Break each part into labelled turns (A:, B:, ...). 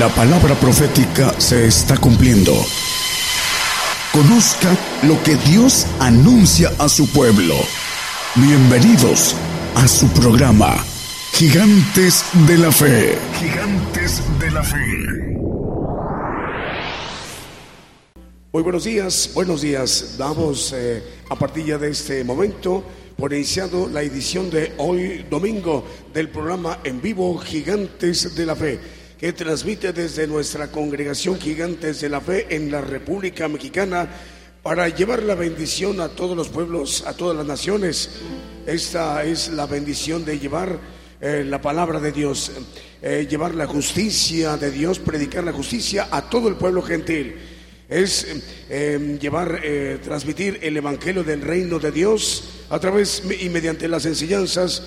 A: La palabra profética se está cumpliendo. Conozca lo que Dios anuncia a su pueblo. Bienvenidos a su programa, Gigantes de la Fe. Gigantes de la Fe.
B: Muy buenos días, buenos días. Damos eh, a partir de este momento por iniciado la edición de hoy domingo del programa en vivo Gigantes de la Fe que transmite desde nuestra congregación Gigantes de la Fe en la República Mexicana para llevar la bendición a todos los pueblos, a todas las naciones. Esta es la bendición de llevar eh, la palabra de Dios, eh, llevar la justicia de Dios, predicar la justicia a todo el pueblo gentil. Es eh, llevar, transmitir el evangelio del reino de Dios a través y mediante las enseñanzas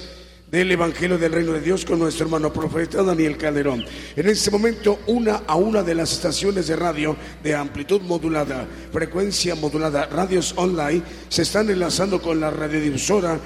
B: del Evangelio del Reino de Dios con nuestro hermano profeta Daniel Calderón. En este momento, una a una de las estaciones de radio de amplitud modulada, frecuencia modulada, radios online, se están enlazando con la radiodifusora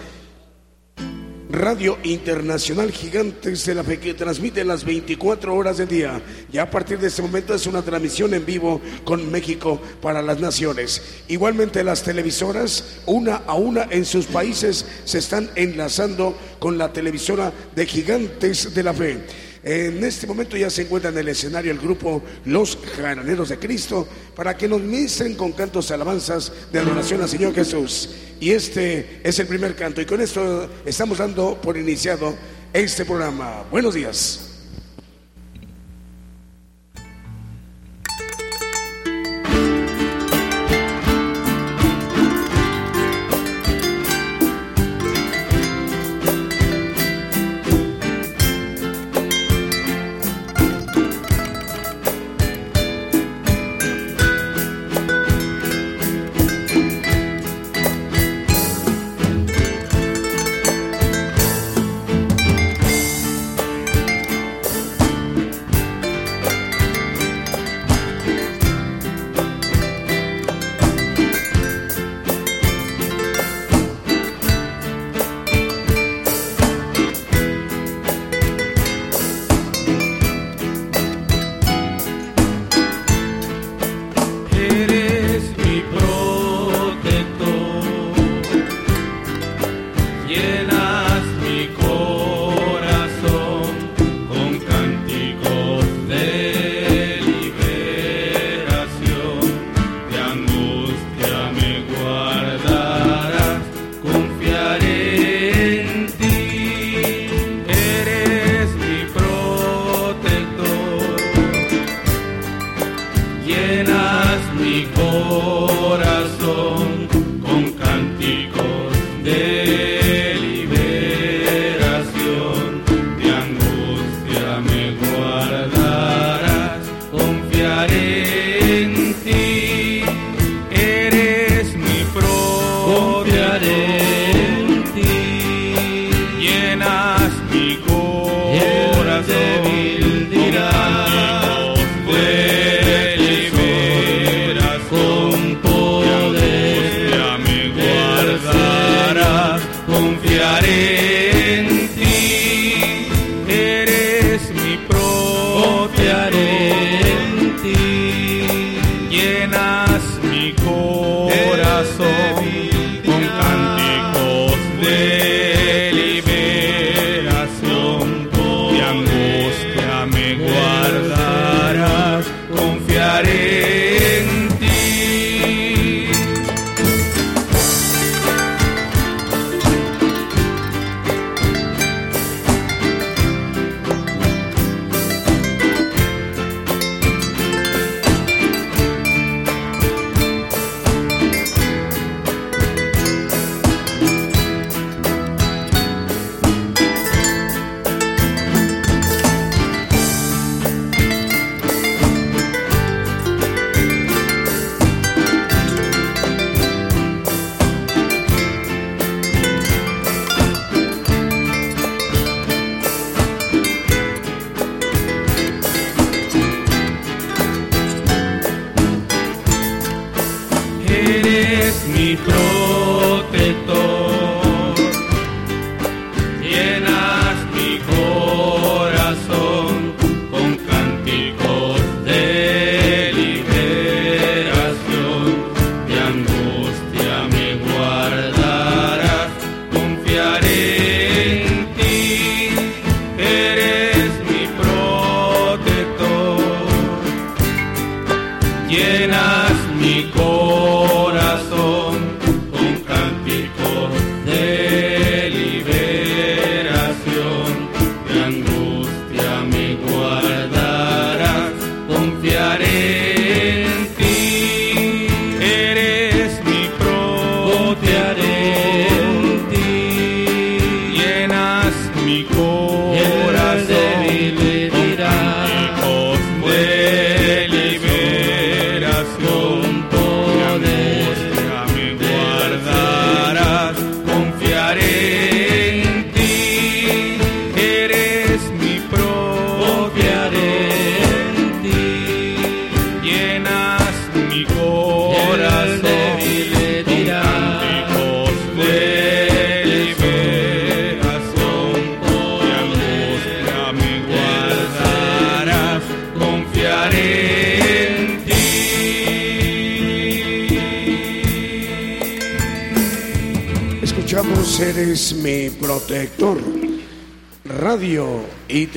B: Radio Internacional Gigantes de la Fe que transmite las 24 horas del día. Ya a partir de este momento es una transmisión en vivo con México para las naciones. Igualmente las televisoras, una a una en sus países, se están enlazando con la televisora de Gigantes de la Fe. En este momento ya se encuentra en el escenario el grupo Los Jaraneros de Cristo para que nos ministren con cantos alabanzas de adoración al Señor Jesús. Y este es el primer canto. Y con esto estamos dando por iniciado este programa. Buenos días. pro.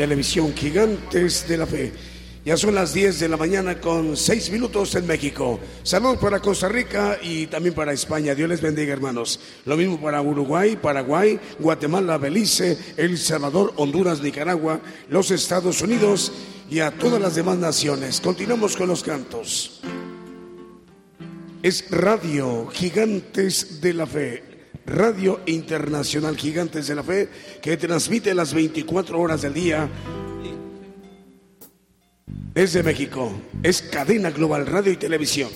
B: Televisión gigantes de la fe. Ya son las 10 de la mañana con 6 minutos en México. Saludos para Costa Rica y también para España. Dios les bendiga, hermanos. Lo mismo para Uruguay, Paraguay, Guatemala, Belice, El Salvador, Honduras, Nicaragua, los Estados Unidos y a todas las demás naciones. Continuamos con los cantos. Es Radio Gigantes de la Fe. Radio Internacional Gigantes de la Fe, que transmite las 24 horas del día desde México. Es cadena global radio y televisión.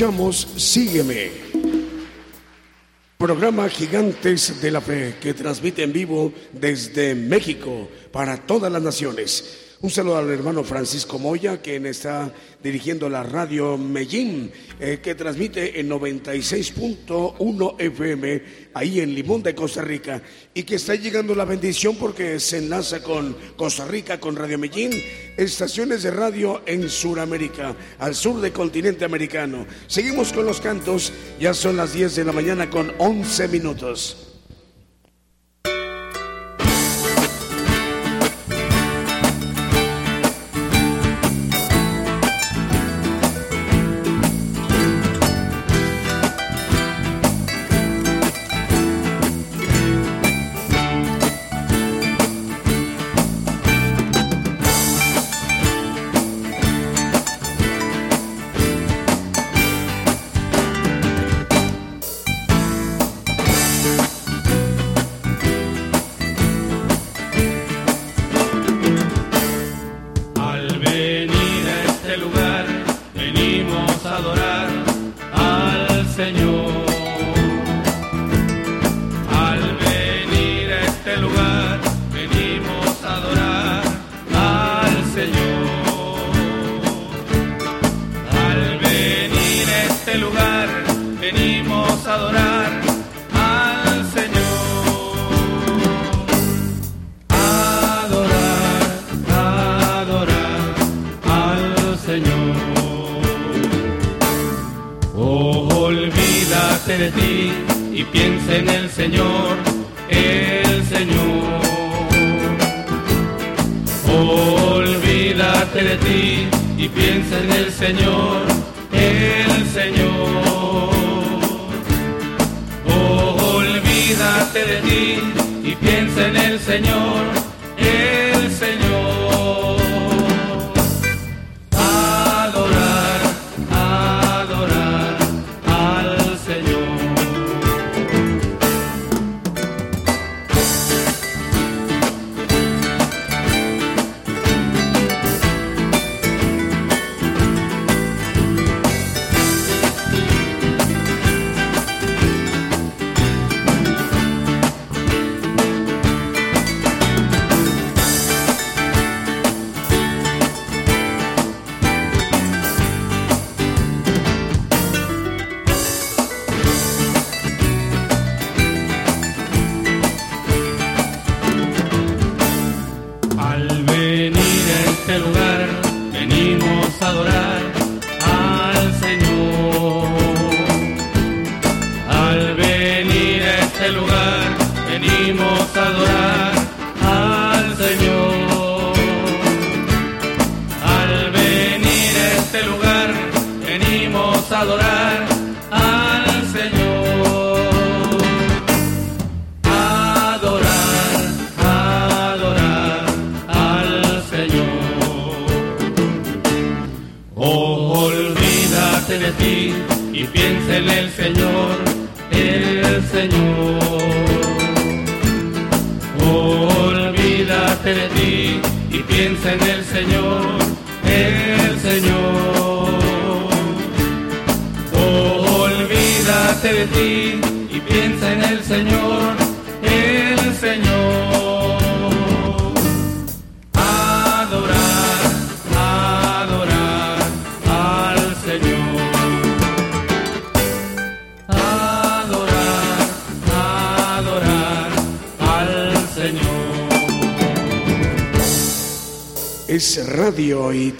B: escuchamos Sígueme. Programa Gigantes de la Fe que transmite en vivo desde México para todas las naciones. Un saludo al hermano Francisco Moya, quien está dirigiendo la radio Medellín, eh, que transmite en 96.1 FM ahí en Limón de Costa Rica, y que está llegando la bendición porque se enlaza con Costa Rica, con Radio Medellín, estaciones de radio en Sudamérica, al sur del continente americano. Seguimos con los cantos, ya son las 10 de la mañana con 11 minutos.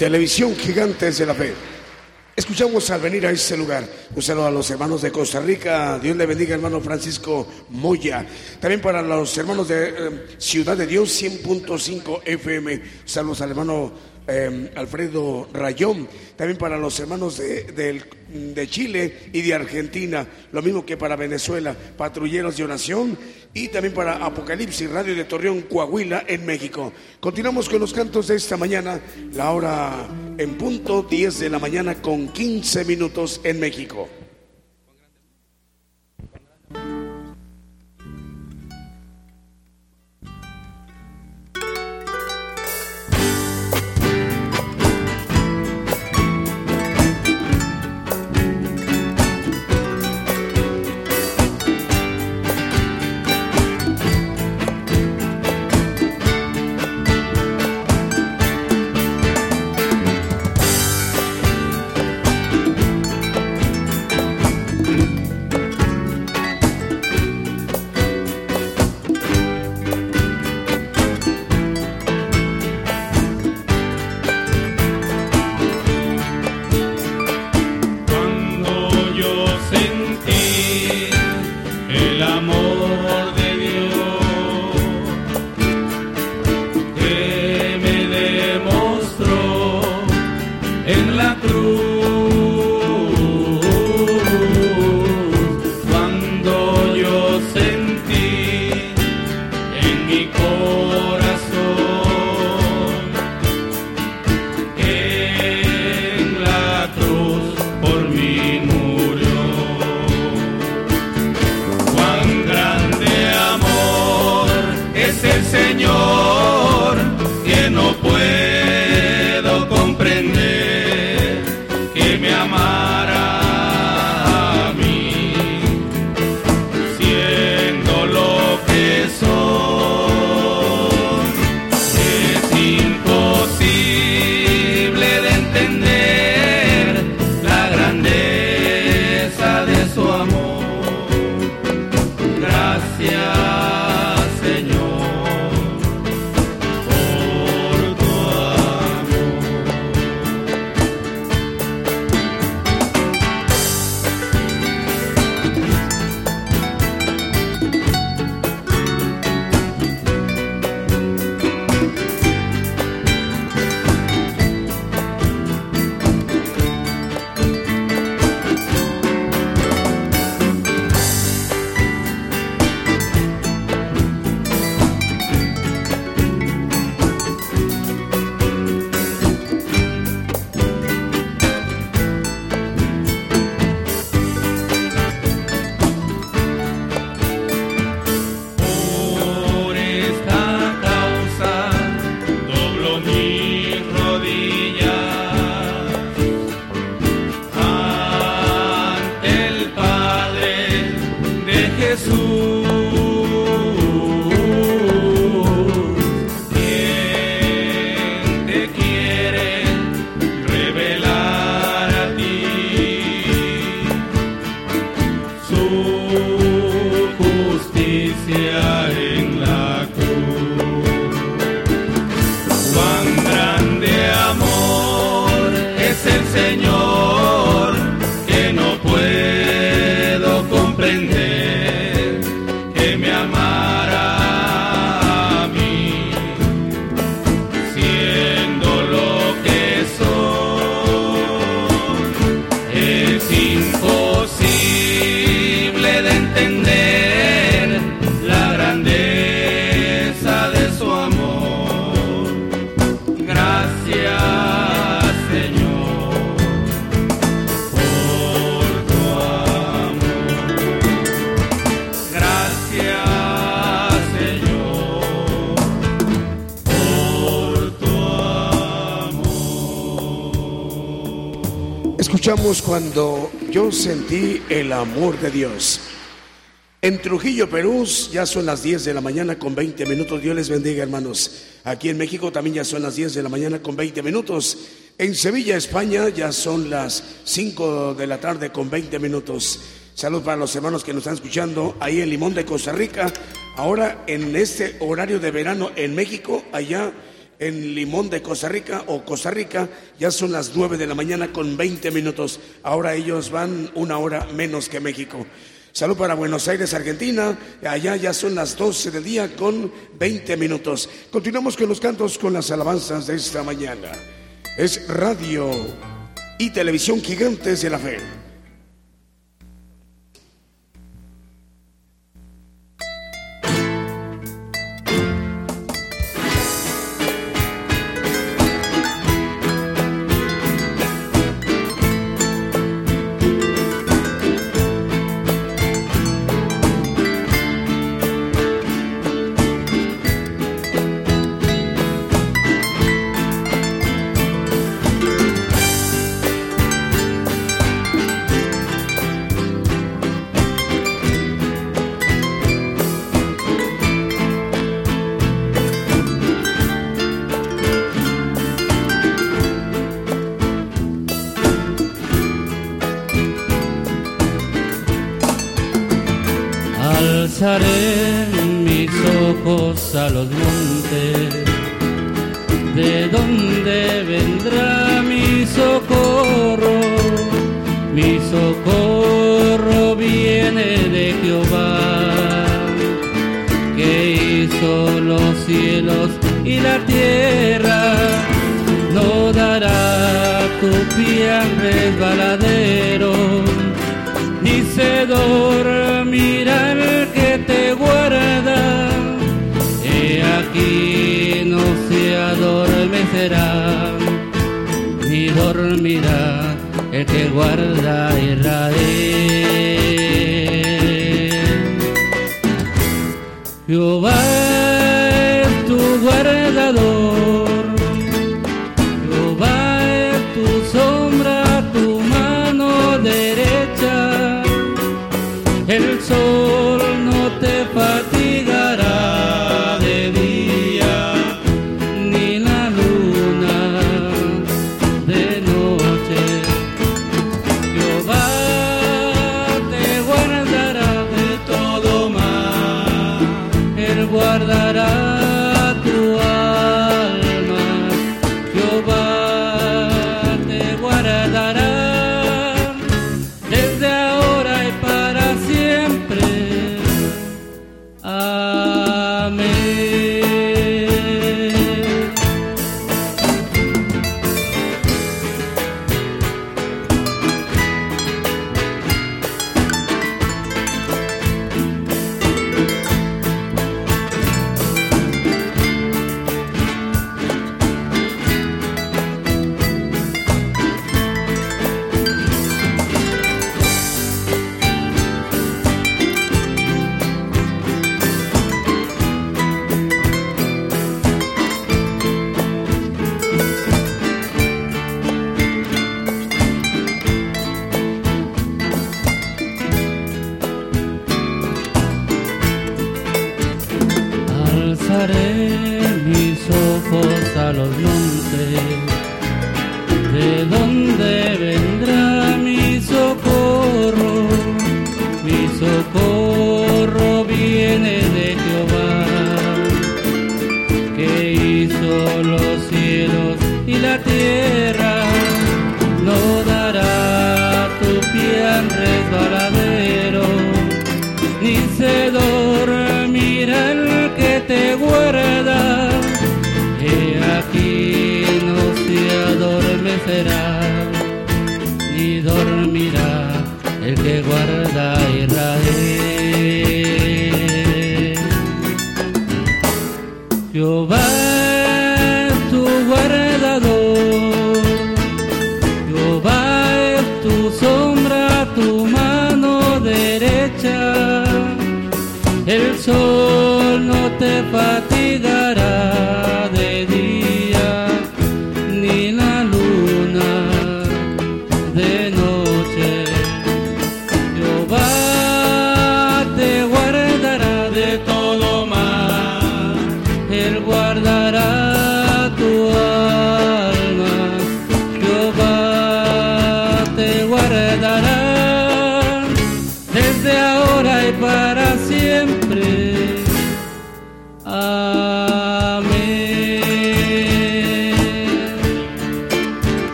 B: Televisión Gigantes de la Fe. Escuchamos al venir a este lugar. Un saludo a los hermanos de Costa Rica. Dios le bendiga, hermano Francisco Moya. También para los hermanos de eh, Ciudad de Dios, 100.5 FM. Saludos al hermano eh, Alfredo Rayón. También para los hermanos de, del de Chile y de Argentina, lo mismo que para Venezuela, patrulleros de oración y también para Apocalipsis Radio de Torreón, Coahuila, en México. Continuamos con los cantos de esta mañana, la hora en punto 10 de la mañana con 15 minutos en México. Escuchamos cuando yo sentí el amor de Dios. En Trujillo, Perú, ya son las 10 de la mañana con 20 minutos. Dios les bendiga, hermanos. Aquí en México también ya son las 10 de la mañana con 20 minutos. En Sevilla, España, ya son las 5 de la tarde con 20 minutos. Salud para los hermanos que nos están escuchando ahí en Limón de Costa Rica. Ahora en este horario de verano en México, allá en Limón de Costa Rica o Costa Rica, ya son las 9 de la mañana con 20 minutos. Ahora ellos van una hora menos que México. Salud para Buenos Aires, Argentina. Allá ya son las 12 del día con 20 minutos. Continuamos con los cantos, con las alabanzas de esta mañana. Es radio y televisión gigantes de la fe.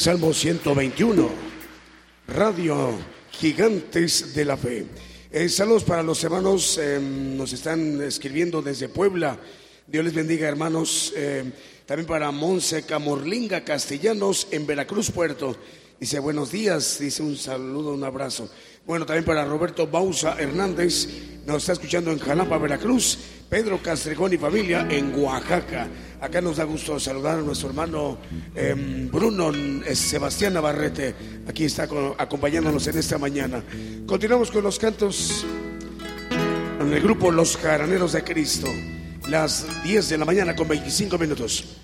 B: Salmo 121, Radio Gigantes de la Fe. Eh, saludos para los hermanos, eh, nos están escribiendo desde Puebla. Dios les bendiga, hermanos. Eh, también para Monse Camorlinga Castellanos en Veracruz, Puerto. Dice buenos días, dice un saludo, un abrazo. Bueno, también para Roberto Bausa Hernández, nos está escuchando en Jalapa, Veracruz. Pedro Castregón y familia en Oaxaca. Acá nos da gusto saludar a nuestro hermano eh, Bruno Sebastián Navarrete. Aquí está acompañándonos en esta mañana. Continuamos con los cantos en el grupo Los Jaraneros de Cristo. Las 10 de la mañana con 25 minutos.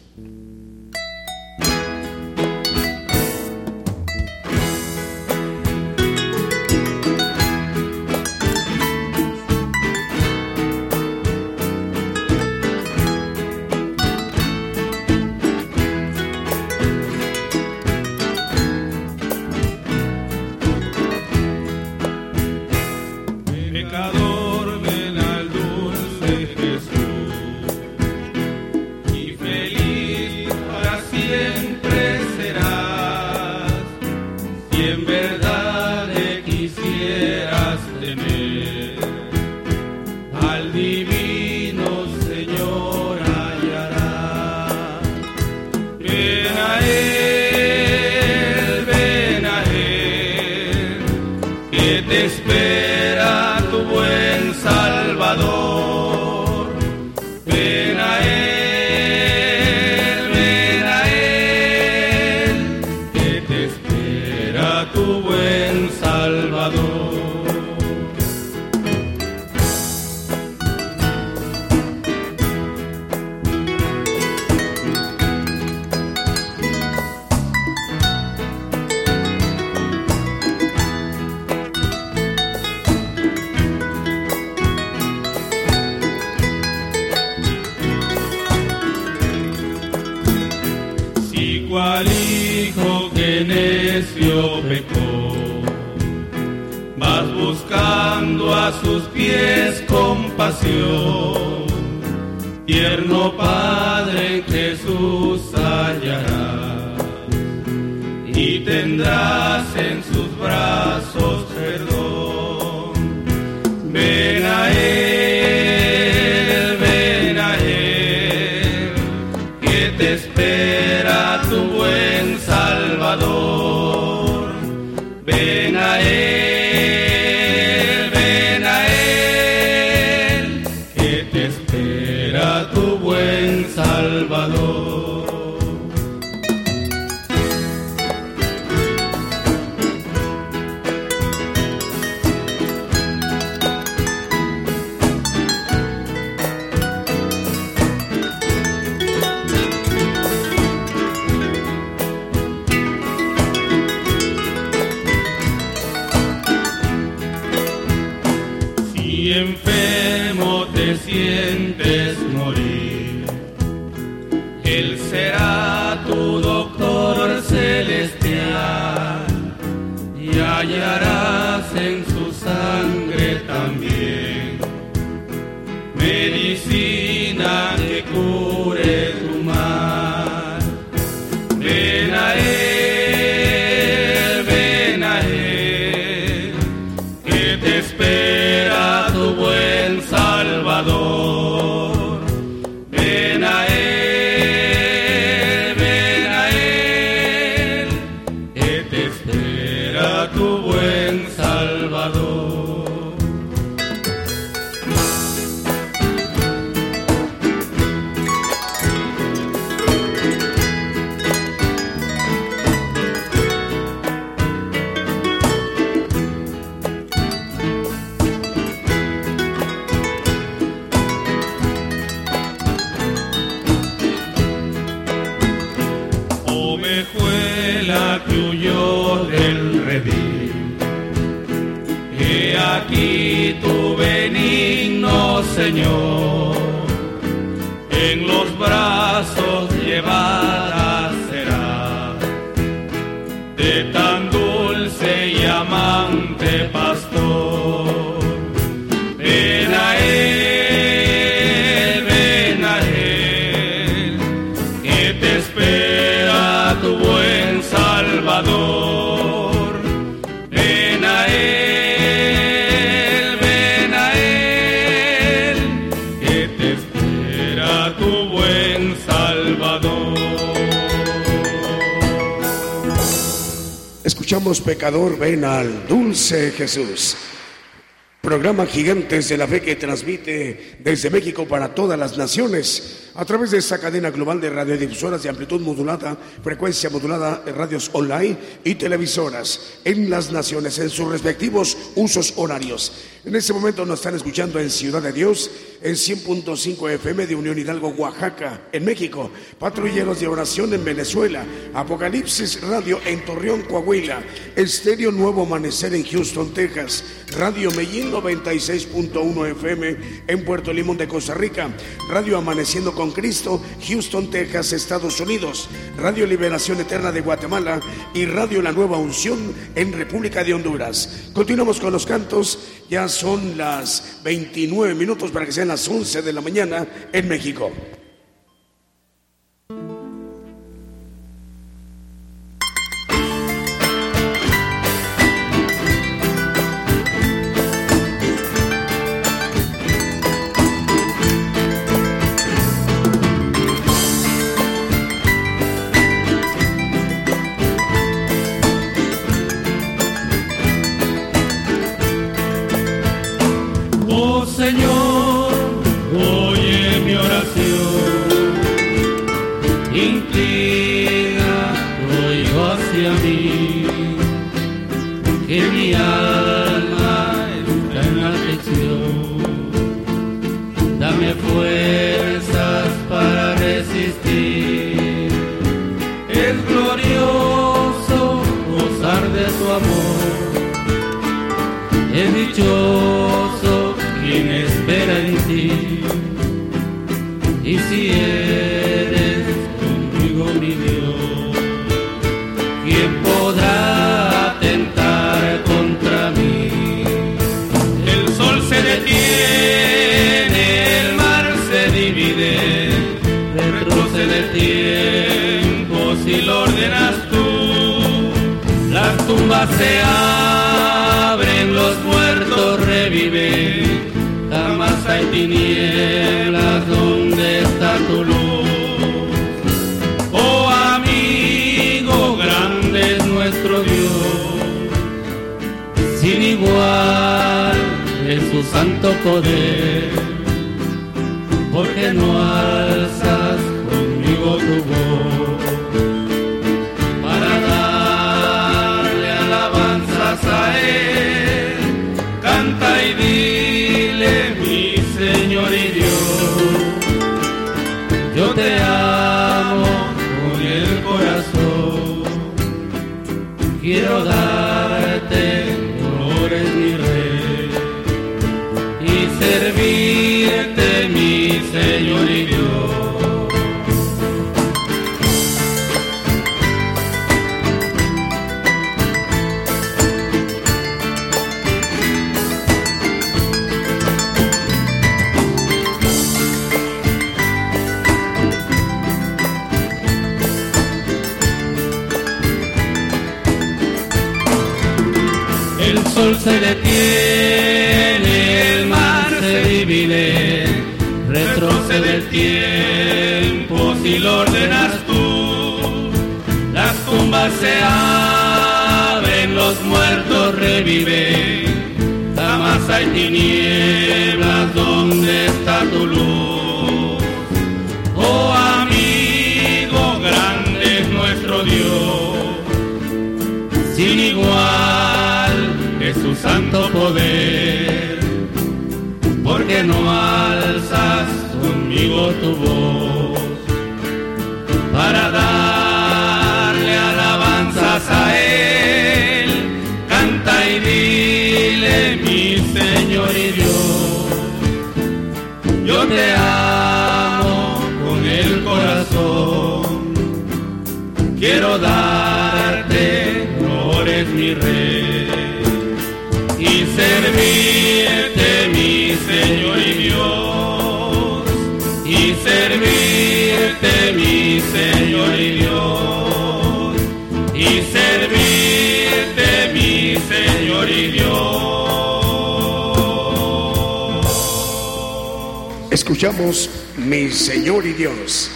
C: Ven al dulce Jesús.
A: Programa Gigantes de la Fe que transmite desde México para todas las naciones a través de esta cadena global de radiodifusoras de amplitud modulada, frecuencia modulada, radios online y televisoras en las naciones en sus respectivos usos horarios. En este momento nos están escuchando en Ciudad de Dios, en 100.5 FM de Unión Hidalgo, Oaxaca, en México, Patrulleros de Oración en Venezuela, Apocalipsis Radio en Torreón, Coahuila, Estéreo Nuevo Amanecer en Houston, Texas, Radio Medellín 96.1 FM en Puerto Limón de Costa Rica, Radio Amaneciendo con Cristo, Houston, Texas, Estados Unidos, Radio Liberación Eterna de Guatemala y Radio La Nueva Unción en República de Honduras. Continuamos con los cantos, ya son las 29 minutos para que sean las 11 de la mañana en México.
B: Se abren, los muertos reviven. Jamás hay tinieblas donde está tu luz. Oh amigo, grande es nuestro Dios. Sin igual es su santo poder. Porque no alzas conmigo tu voz Quiero darte honores, mi Rey, y servirte, mi Señor y. se detiene, el mar se divide, retrocede el tiempo si lo ordenas tú. Las tumbas se abren, los muertos reviven, jamás hay tinieblas donde está tu luz. Oh amigo, grande es nuestro Dios sin igual santo poder, porque no alzas conmigo tu voz para darle alabanzas a él, canta y dile
C: mi Señor y Dios. Yo te amo Mi Señor y Dios.
B: Escuchamos Mi Señor y Dios.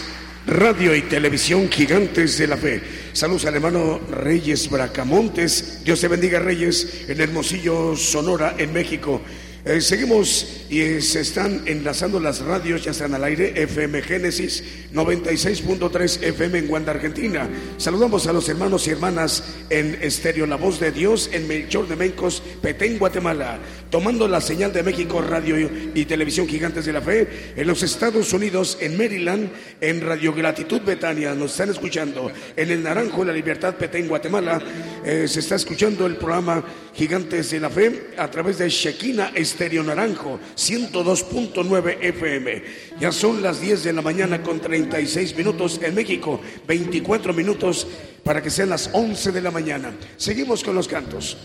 B: Radio y televisión gigantes de la fe. Saludos al hermano Reyes Bracamontes. Dios te bendiga, Reyes, en Hermosillo, Sonora, en México. Eh, seguimos y eh, se están enlazando las radios, ya están al aire, FM Génesis 96.3 FM en Guanda, Argentina. Saludamos a los hermanos y hermanas en Estéreo La Voz de Dios, en Melchor de Mencos, Petén, Guatemala, tomando la señal de México, radio y televisión gigantes de la fe, en los Estados Unidos, en Maryland, en Radio Gratitud Betania, nos están escuchando, en el Naranjo, La Libertad, Petén, Guatemala, eh, se está escuchando el programa Gigantes de la Fe a través de Shekina Estéreo Naranjo, 102.9 FM. Ya son las 10 de la mañana con 36 minutos en México, 24 minutos para que sean las 11 de la mañana. Seguimos con los cantos.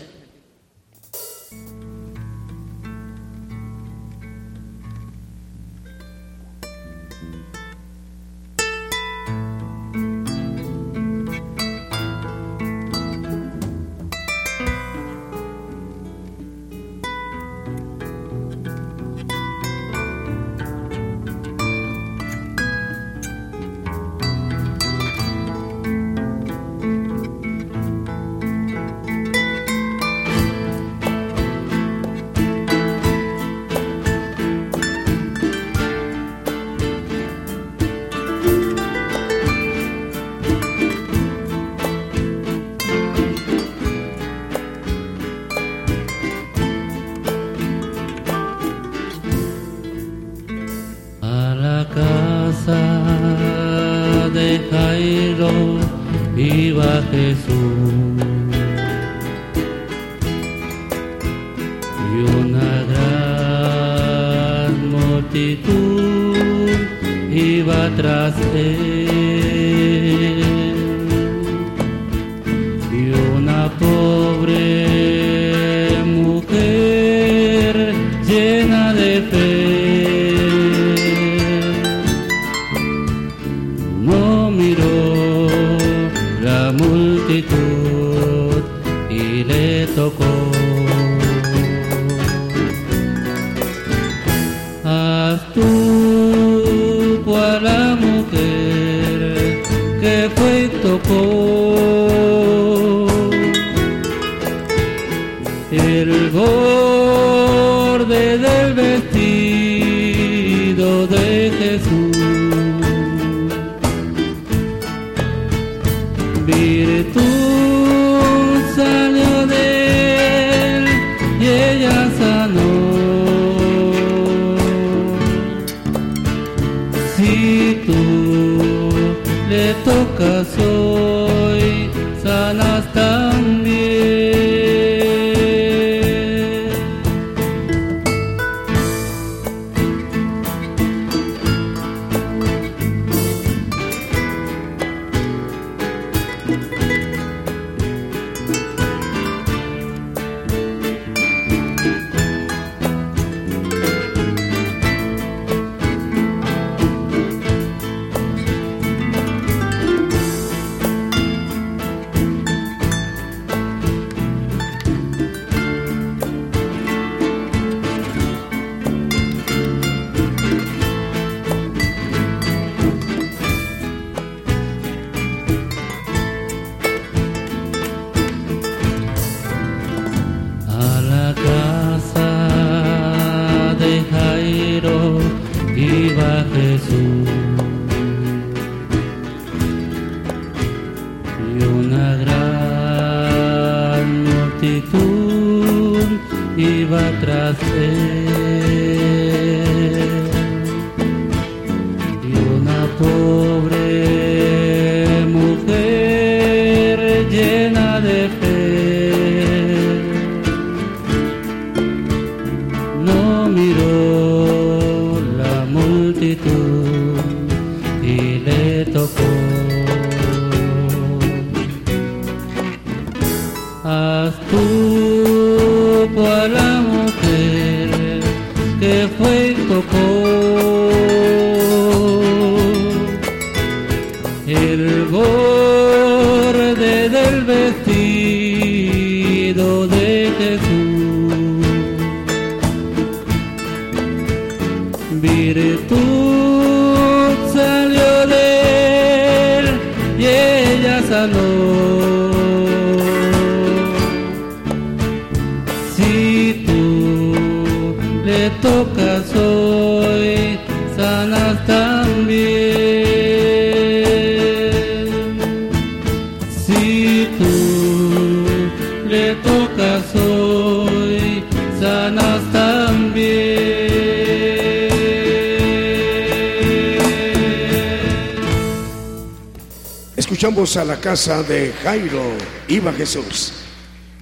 D: La casa de Jairo, iba Jesús.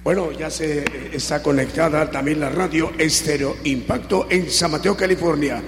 B: Bueno, ya se está conectada también la radio Estéreo Impacto en San Mateo, California.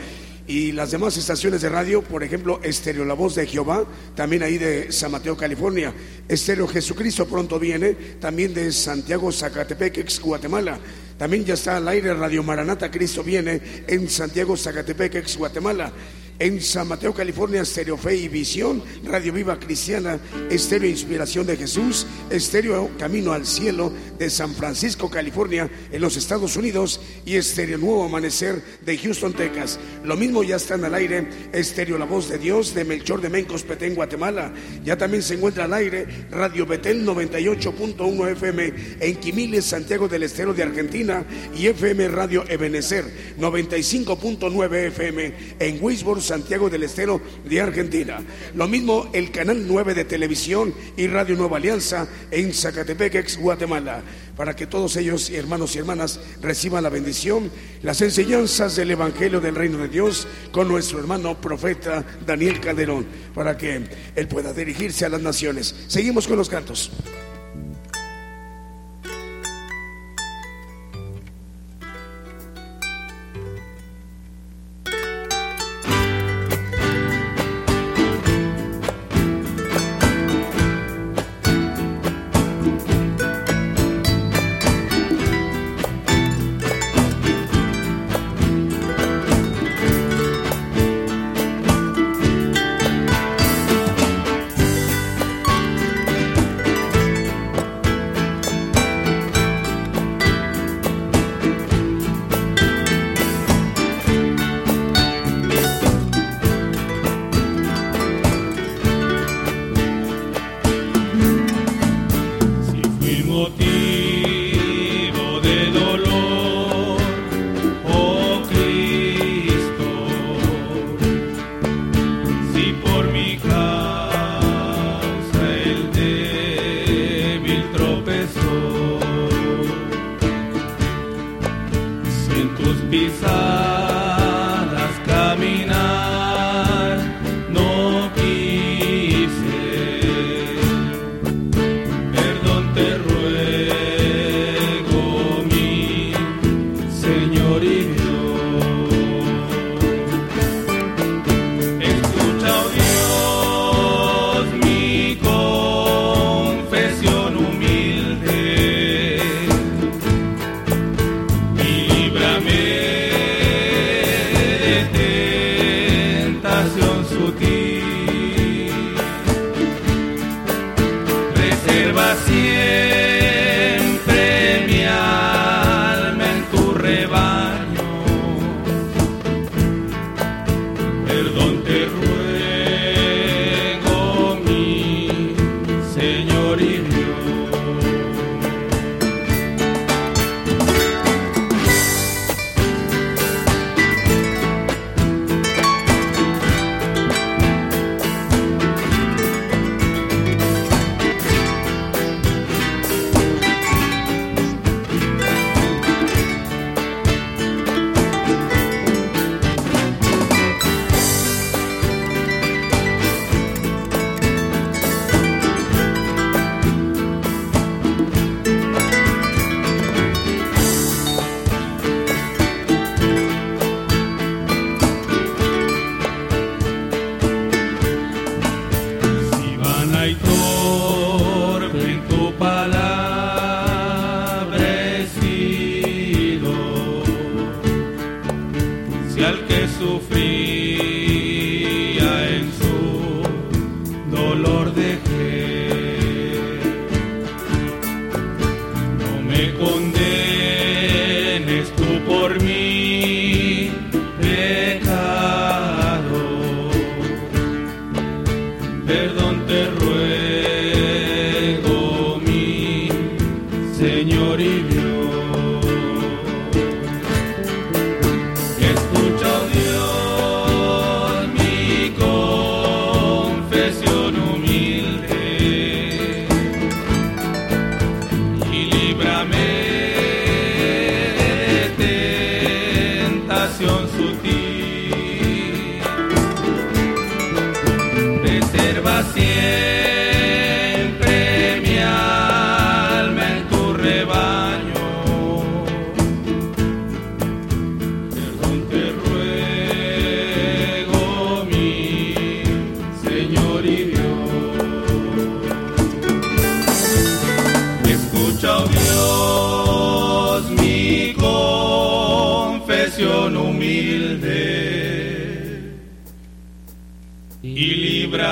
B: Y las demás estaciones de radio, por ejemplo, Estéreo La Voz de Jehová, también ahí de San Mateo, California. Estéreo Jesucristo pronto viene, también de Santiago, Zacatepec, ex Guatemala. También ya está al aire Radio Maranata, Cristo viene en Santiago, Zacatepec, ex Guatemala. En San Mateo, California, Estéreo Fe y Visión, Radio Viva Cristiana, Estéreo Inspiración de Jesús, Estéreo Camino al Cielo de San Francisco, California, en los Estados Unidos, y Estéreo Nuevo Amanecer de Houston, Texas. Lo mismo ya están al aire, Estéreo La Voz de Dios de Melchor de Mencos, Petén, Guatemala. Ya también se encuentra al aire Radio Betel 98.1 FM en Quimiles, Santiago del Estero de Argentina, y FM Radio Ebenecer 95.9 FM en Wisborne, Santiago del Estero de Argentina. Lo mismo el canal 9 de televisión y Radio Nueva Alianza en Zacatepec, ex Guatemala, para que todos ellos, hermanos y hermanas, reciban la bendición, las enseñanzas del Evangelio del Reino de Dios con nuestro hermano profeta Daniel Calderón, para que él pueda dirigirse a las naciones. Seguimos con los cantos.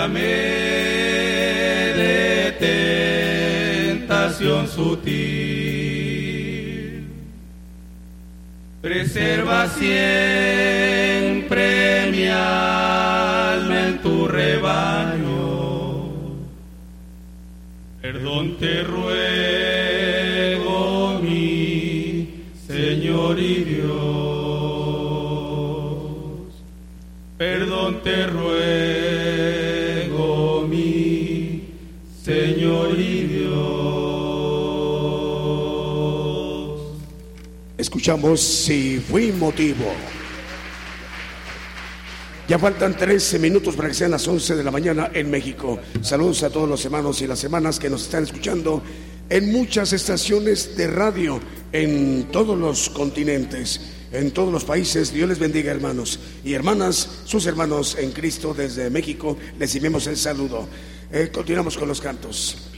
C: Líbrame de tentación sutil.
B: Preserva siempre mi alma en tu rebaño. Perdón te ruego, mi Señor y
A: Escuchamos Si fui motivo. Ya faltan 13 minutos para que sean las 11 de la mañana en México. Saludos a todos los hermanos y las hermanas que nos están escuchando en muchas estaciones de radio en todos los continentes, en todos los países. Dios les bendiga, hermanos y hermanas, sus hermanos en Cristo desde México. Les enviamos el saludo. Eh, continuamos con los cantos.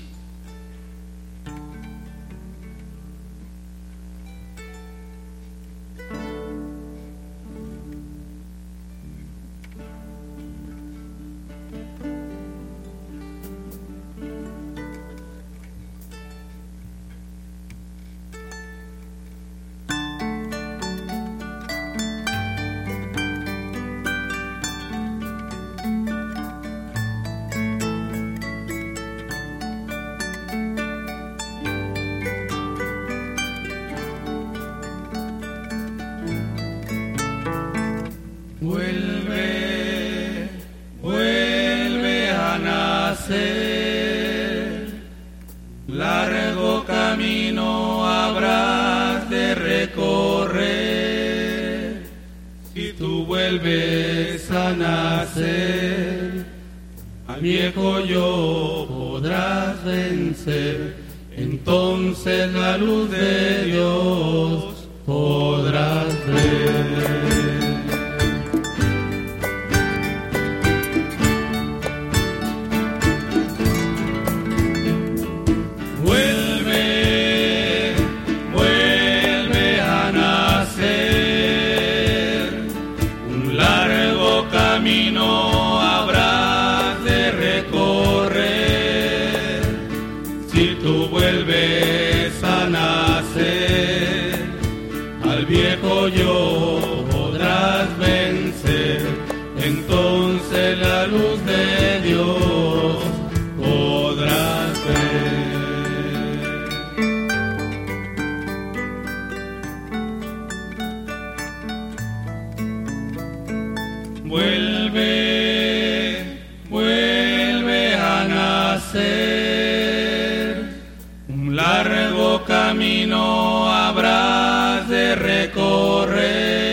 B: Un largo camino habrás de recorrer.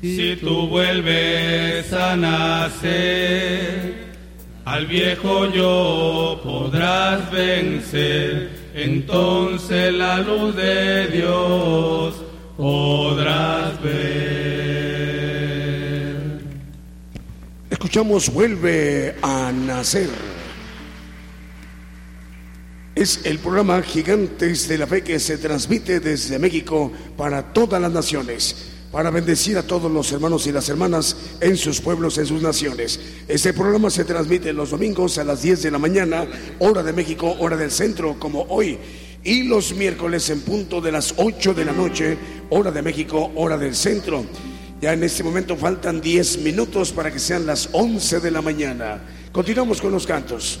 B: Si tú vuelves a nacer, al viejo yo podrás vencer. Entonces la luz de Dios podrás ver.
A: Escuchamos Vuelve a Nacer. Es el programa Gigantes de la Fe que se transmite desde México para todas las naciones, para bendecir a todos los hermanos y las hermanas en sus pueblos, en sus naciones. Este programa se transmite los domingos a las 10 de la mañana, hora de México, hora del centro, como hoy. Y los miércoles en punto de las 8 de la noche, hora de México, hora del centro. Ya en este momento faltan 10 minutos para que sean las 11 de la mañana. Continuamos con los cantos.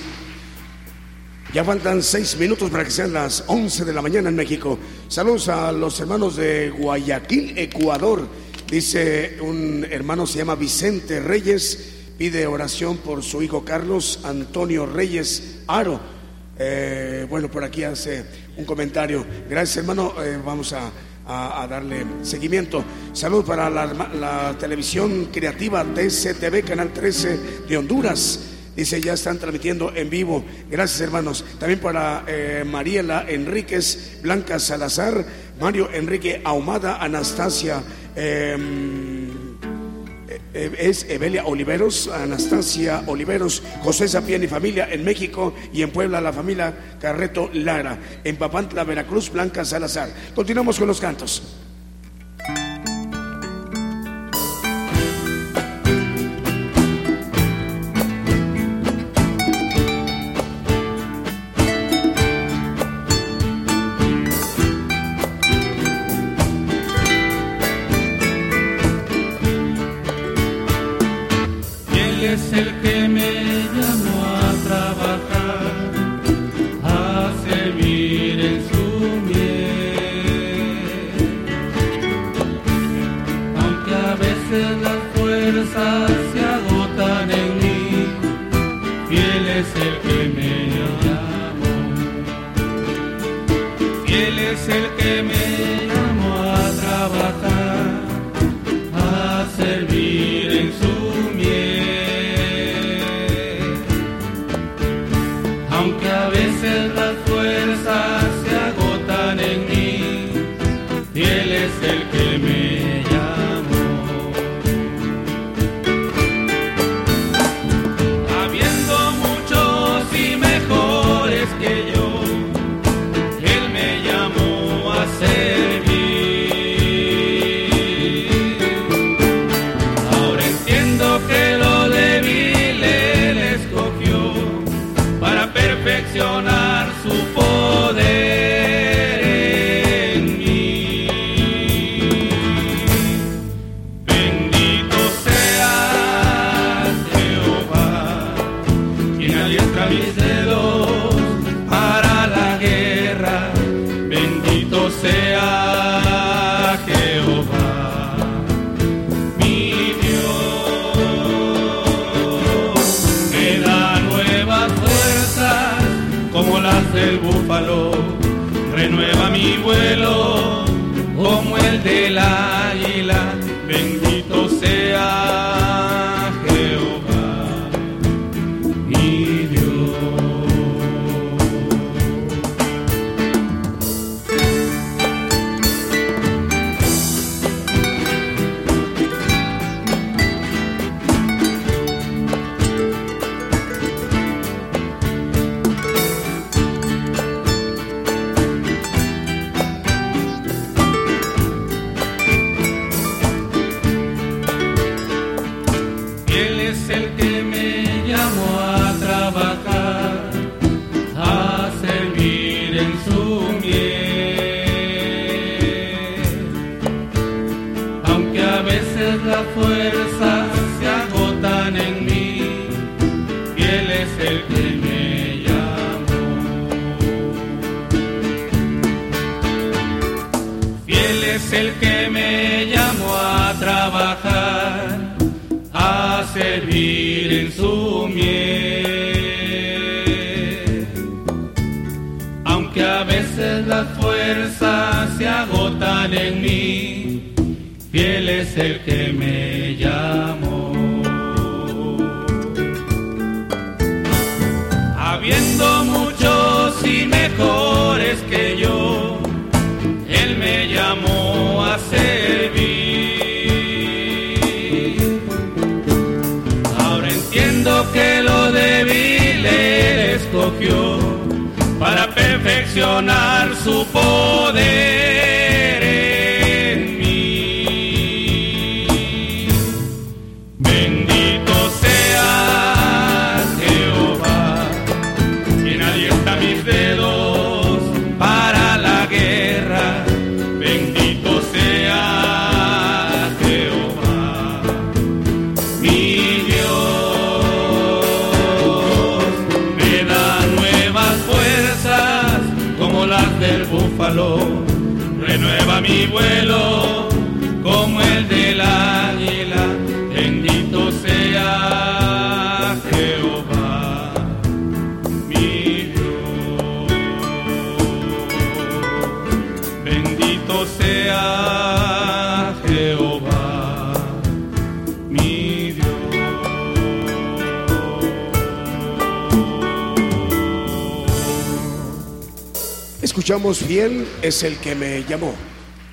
A: Ya faltan seis minutos para que sean las once de la mañana en México. Saludos a los hermanos de Guayaquil, Ecuador. Dice un hermano, se llama Vicente Reyes, pide oración por su hijo Carlos Antonio Reyes Aro. Eh, bueno, por aquí hace un comentario. Gracias hermano, eh, vamos a a, darle seguimiento. Salud para la, televisión creativa DCTV, Canal 13 de Honduras. Dice, ya están transmitiendo en vivo. Gracias, hermanos. También para eh, Mariela Enríquez, Blanca Salazar, Mario Enrique Ahumada, Anastasia. Em, eh, es Evelia Oliveros, Anastasia Oliveros, José Sapien y familia en México y en Puebla la familia Carreto Lara, en Papantla, Veracruz, Blanca Salazar. Continuamos con los cantos.
B: Renueva mi vuelo como el del águila, el que me llamó. Habiendo muchos y mejores que yo, Él me llamó a servir. Ahora entiendo que lo débil Él escogió para perfeccionar su poder
A: Escuchamos fiel es el que me llamó.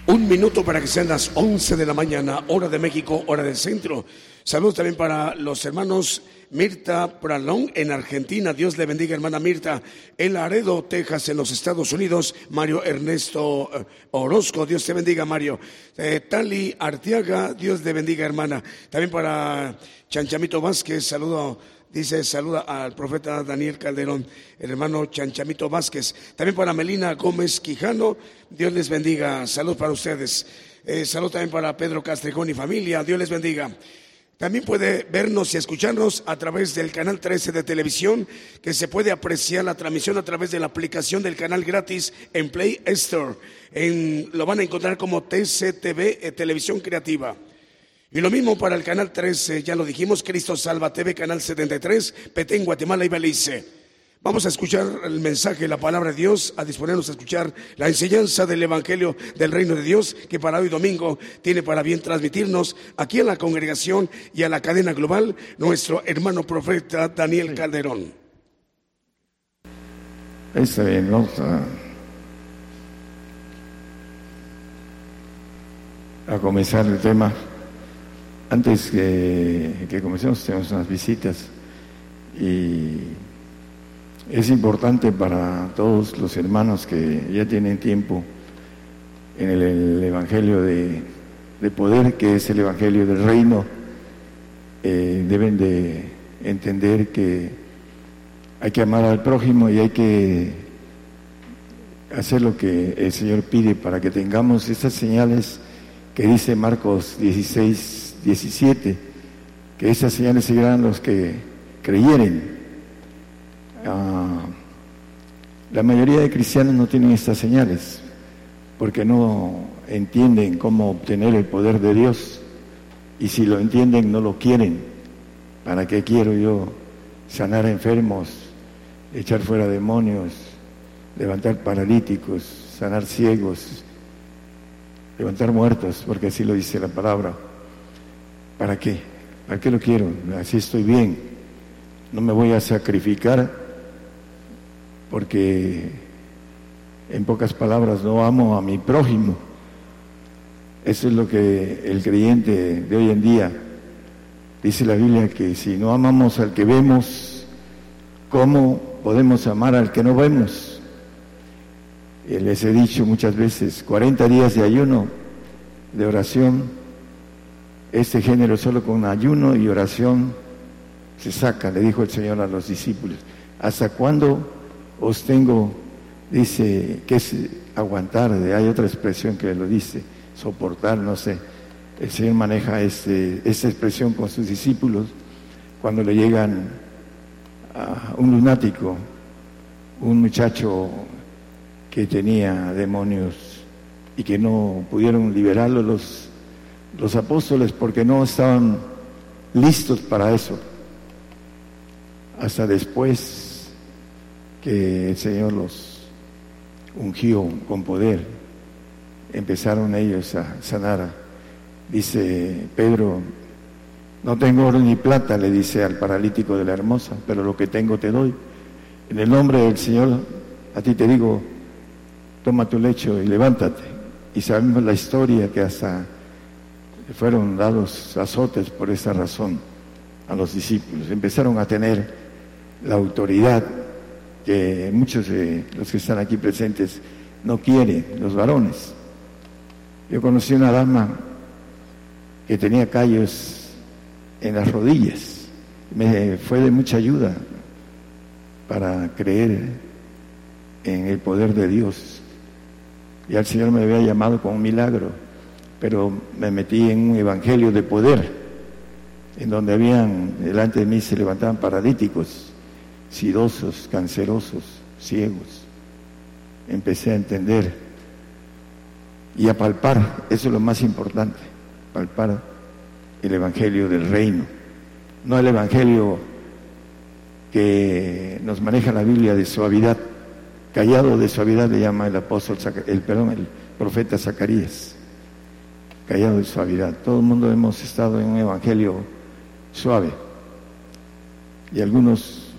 A: Un minuto para que sean las 11 de la mañana, hora de México, hora del centro. Saludos también para los hermanos Mirta Pralón en Argentina. Dios le bendiga, hermana Mirta. En Laredo, Texas, en los Estados Unidos. Mario Ernesto eh, Orozco. Dios te bendiga, Mario. Eh, Tali Artiaga. Dios le bendiga, hermana. También para Chanchamito Vázquez. Saludo. Dice, saluda al profeta Daniel Calderón, el hermano Chanchamito Vázquez. También para Melina Gómez Quijano, Dios les bendiga. Salud para ustedes. Eh, salud también para Pedro Castrejón y familia, Dios les bendiga. También puede vernos y escucharnos a través del canal 13 de televisión, que se puede apreciar la transmisión a través de la aplicación del canal gratis en Play Store. En, lo van a encontrar como TCTV eh, Televisión Creativa. Y lo mismo para el canal 13, ya lo dijimos, Cristo Salva TV, canal 73, Petén, Guatemala y Belice. Vamos a escuchar el mensaje, la palabra de Dios, a disponernos a escuchar la enseñanza del Evangelio del Reino de Dios, que para hoy domingo tiene para bien transmitirnos aquí a la congregación y a la cadena global nuestro hermano profeta Daniel Calderón.
E: Está bien, vamos a, a comenzar el tema. Antes que, que comencemos, tenemos unas visitas y es importante para todos los hermanos que ya tienen tiempo en el, el Evangelio de, de, poder, que es el Evangelio del Reino, eh, deben de entender que hay que amar al prójimo y hay que hacer lo que el Señor pide para que tengamos estas señales que dice Marcos 16, 17, que esas señales seguirán los que creyeren. Ah, la mayoría de cristianos no tienen estas señales porque no entienden cómo obtener el poder de Dios y si lo entienden no lo quieren. ¿Para qué quiero yo sanar enfermos, echar fuera demonios, levantar paralíticos, sanar ciegos, levantar muertos, porque así lo dice la palabra. ¿Para qué? ¿Para qué lo quiero? Así estoy bien. No me voy a sacrificar porque, en pocas palabras, no amo a mi prójimo. Eso es lo que el creyente de hoy en día dice la Biblia, que si no amamos al que vemos, ¿cómo podemos amar al que no vemos? Y les he dicho muchas veces, 40 días de ayuno, de oración, este género solo con ayuno y oración se saca, le dijo el Señor a los discípulos. ¿Hasta cuándo os tengo, dice, que es aguantar? Hay otra expresión que lo dice, soportar, no sé. El Señor maneja este, esta expresión con sus discípulos cuando le llegan a un lunático, un muchacho que tenía demonios y que no pudieron liberarlo los, los apóstoles porque no estaban listos para eso. Hasta después que el Señor los ungió con poder, empezaron ellos a sanar. Dice Pedro, no tengo oro ni plata, le dice al paralítico de la hermosa, pero lo que tengo te doy. En el nombre del Señor, a ti te digo, toma tu lecho y levántate. Y sabemos la historia que hasta fueron dados azotes por esa razón a los discípulos. Empezaron a tener la autoridad que muchos de los que están aquí presentes no quieren, los varones. Yo conocí una dama que tenía callos en las rodillas. Me fue de mucha ayuda para creer en el poder de Dios. Y al Señor me había llamado con un milagro, pero me metí en un evangelio de poder, en donde habían, delante de mí se levantaban paralíticos, sidosos, cancerosos, ciegos. Empecé a entender y a palpar, eso es lo más importante, palpar el evangelio del reino, no el evangelio que nos maneja la Biblia de suavidad, callado de suavidad le llama el apóstol, el, perdón, el profeta Zacarías, callado de suavidad. Todo el mundo hemos estado en un evangelio suave. Y algunos,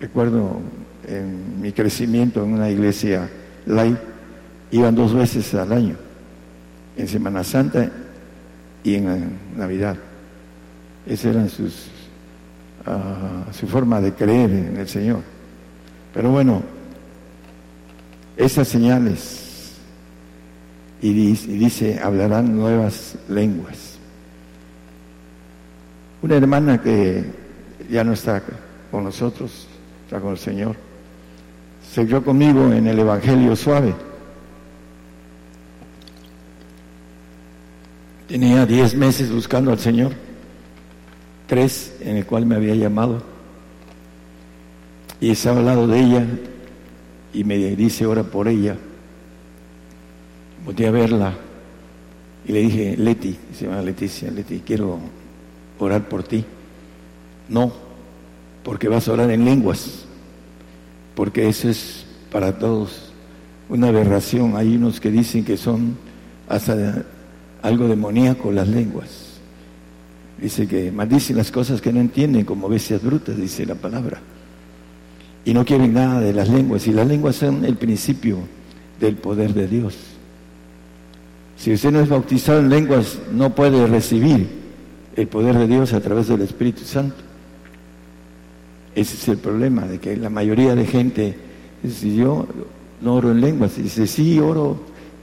E: recuerdo en mi crecimiento en una iglesia light, iban dos veces al año, en Semana Santa y en Navidad. Esas eran sus su forma de creer en el Señor. Pero bueno, esas señales, y dice, hablarán nuevas lenguas. Una hermana que ya no está con nosotros, está con el Señor, se quedó conmigo en el Evangelio suave. Tenía diez meses buscando al Señor tres en el cual me había llamado. Y estaba al lado de ella y me dice, ora por ella. Volté a verla y le dije, Leti, se llama Leticia, Leti, quiero orar por ti. No, porque vas a orar en lenguas, porque eso es para todos una aberración. Hay unos que dicen que son hasta algo demoníaco las lenguas. Dice que maldicen las cosas que no entienden como bestias brutas, dice la palabra. Y no quieren nada de las lenguas. Y las lenguas son el principio del poder de Dios. Si usted no es bautizado en lenguas, no puede recibir el poder de Dios a través del Espíritu Santo. Ese es el problema, de que la mayoría de gente dice, yo no oro en lenguas. Dice, sí, oro,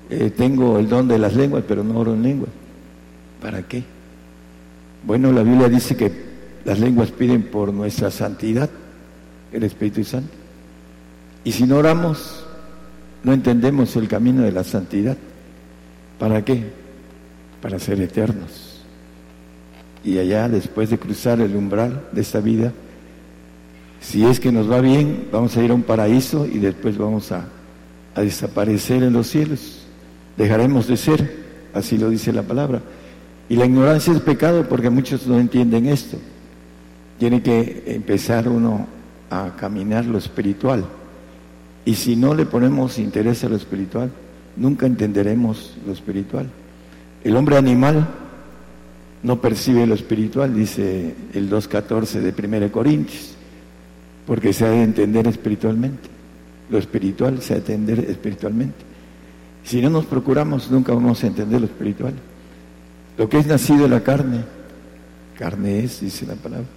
E: eh, tengo el don de las lenguas, pero no oro en lenguas. ¿Para qué? Bueno, la Biblia dice que las lenguas piden por nuestra santidad, el Espíritu Santo. Y si no oramos, no entendemos el camino de la santidad. ¿Para qué? Para ser eternos. Y allá, después de cruzar el umbral de esta vida, si es que nos va bien, vamos a ir a un paraíso y después vamos a, a desaparecer en los cielos. Dejaremos de ser, así lo dice la palabra. Y la ignorancia es pecado porque muchos no entienden esto. Tiene que empezar uno a caminar lo espiritual. Y si no le ponemos interés a lo espiritual, nunca entenderemos lo espiritual. El hombre animal no percibe lo espiritual, dice el 2.14 de 1 Corintios, porque se ha de entender espiritualmente. Lo espiritual se ha de entender espiritualmente. Si no nos procuramos, nunca vamos a entender lo espiritual. Lo que es nacido de la carne, carne es, dice la palabra.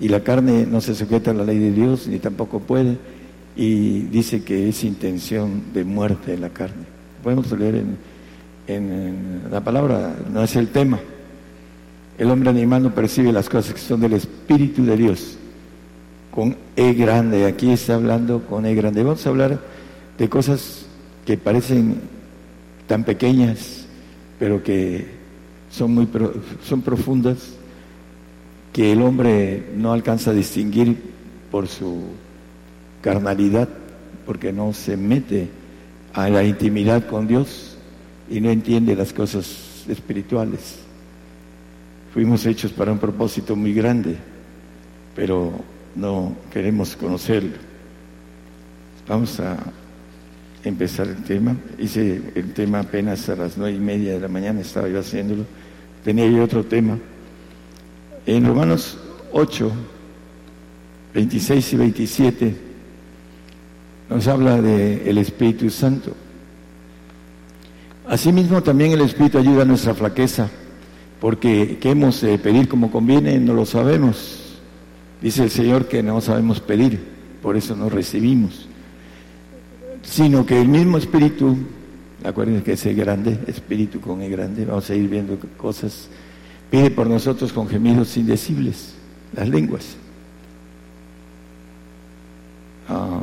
E: Y la carne no se sujeta a la ley de Dios, ni tampoco puede, y dice que es intención de muerte de la carne. Podemos leer en, en la palabra, no es el tema. El hombre animal no percibe las cosas que son del Espíritu de Dios, con E grande. Aquí está hablando con E grande. Vamos a hablar de cosas que parecen tan pequeñas, pero que son muy son profundas, que el hombre no alcanza a distinguir por su carnalidad, porque no se mete a la intimidad con Dios y no entiende las cosas espirituales. Fuimos hechos para un propósito muy grande, pero no queremos conocerlo. Vamos a empezar el tema. Hice el tema apenas a las nueve y media de la mañana, estaba yo haciéndolo. Tenía yo otro tema. En Romanos 8, 26 y 27 nos habla del el Espíritu Santo. Asimismo también el Espíritu ayuda a nuestra flaqueza porque ¿qué hemos de pedir como conviene? No lo sabemos. Dice el Señor que no sabemos pedir, por eso no recibimos. Sino que el mismo Espíritu, acuérdense que es el grande, Espíritu con el grande, vamos a ir viendo cosas, pide por nosotros con gemidos indecibles, las lenguas. Ah,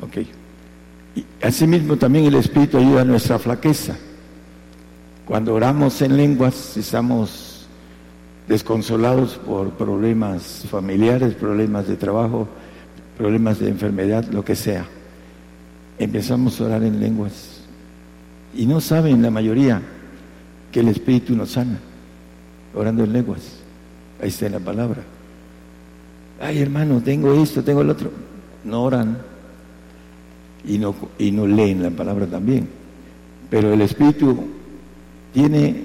E: ok. Asimismo también el Espíritu ayuda a nuestra flaqueza cuando oramos en lenguas estamos desconsolados por problemas familiares, problemas de trabajo, problemas de enfermedad, lo que sea. Empezamos a orar en lenguas y no saben la mayoría que el Espíritu nos sana, orando en lenguas. Ahí está en la palabra. Ay, hermano, tengo esto, tengo el otro. No oran y no, y no leen la palabra también. Pero el Espíritu tiene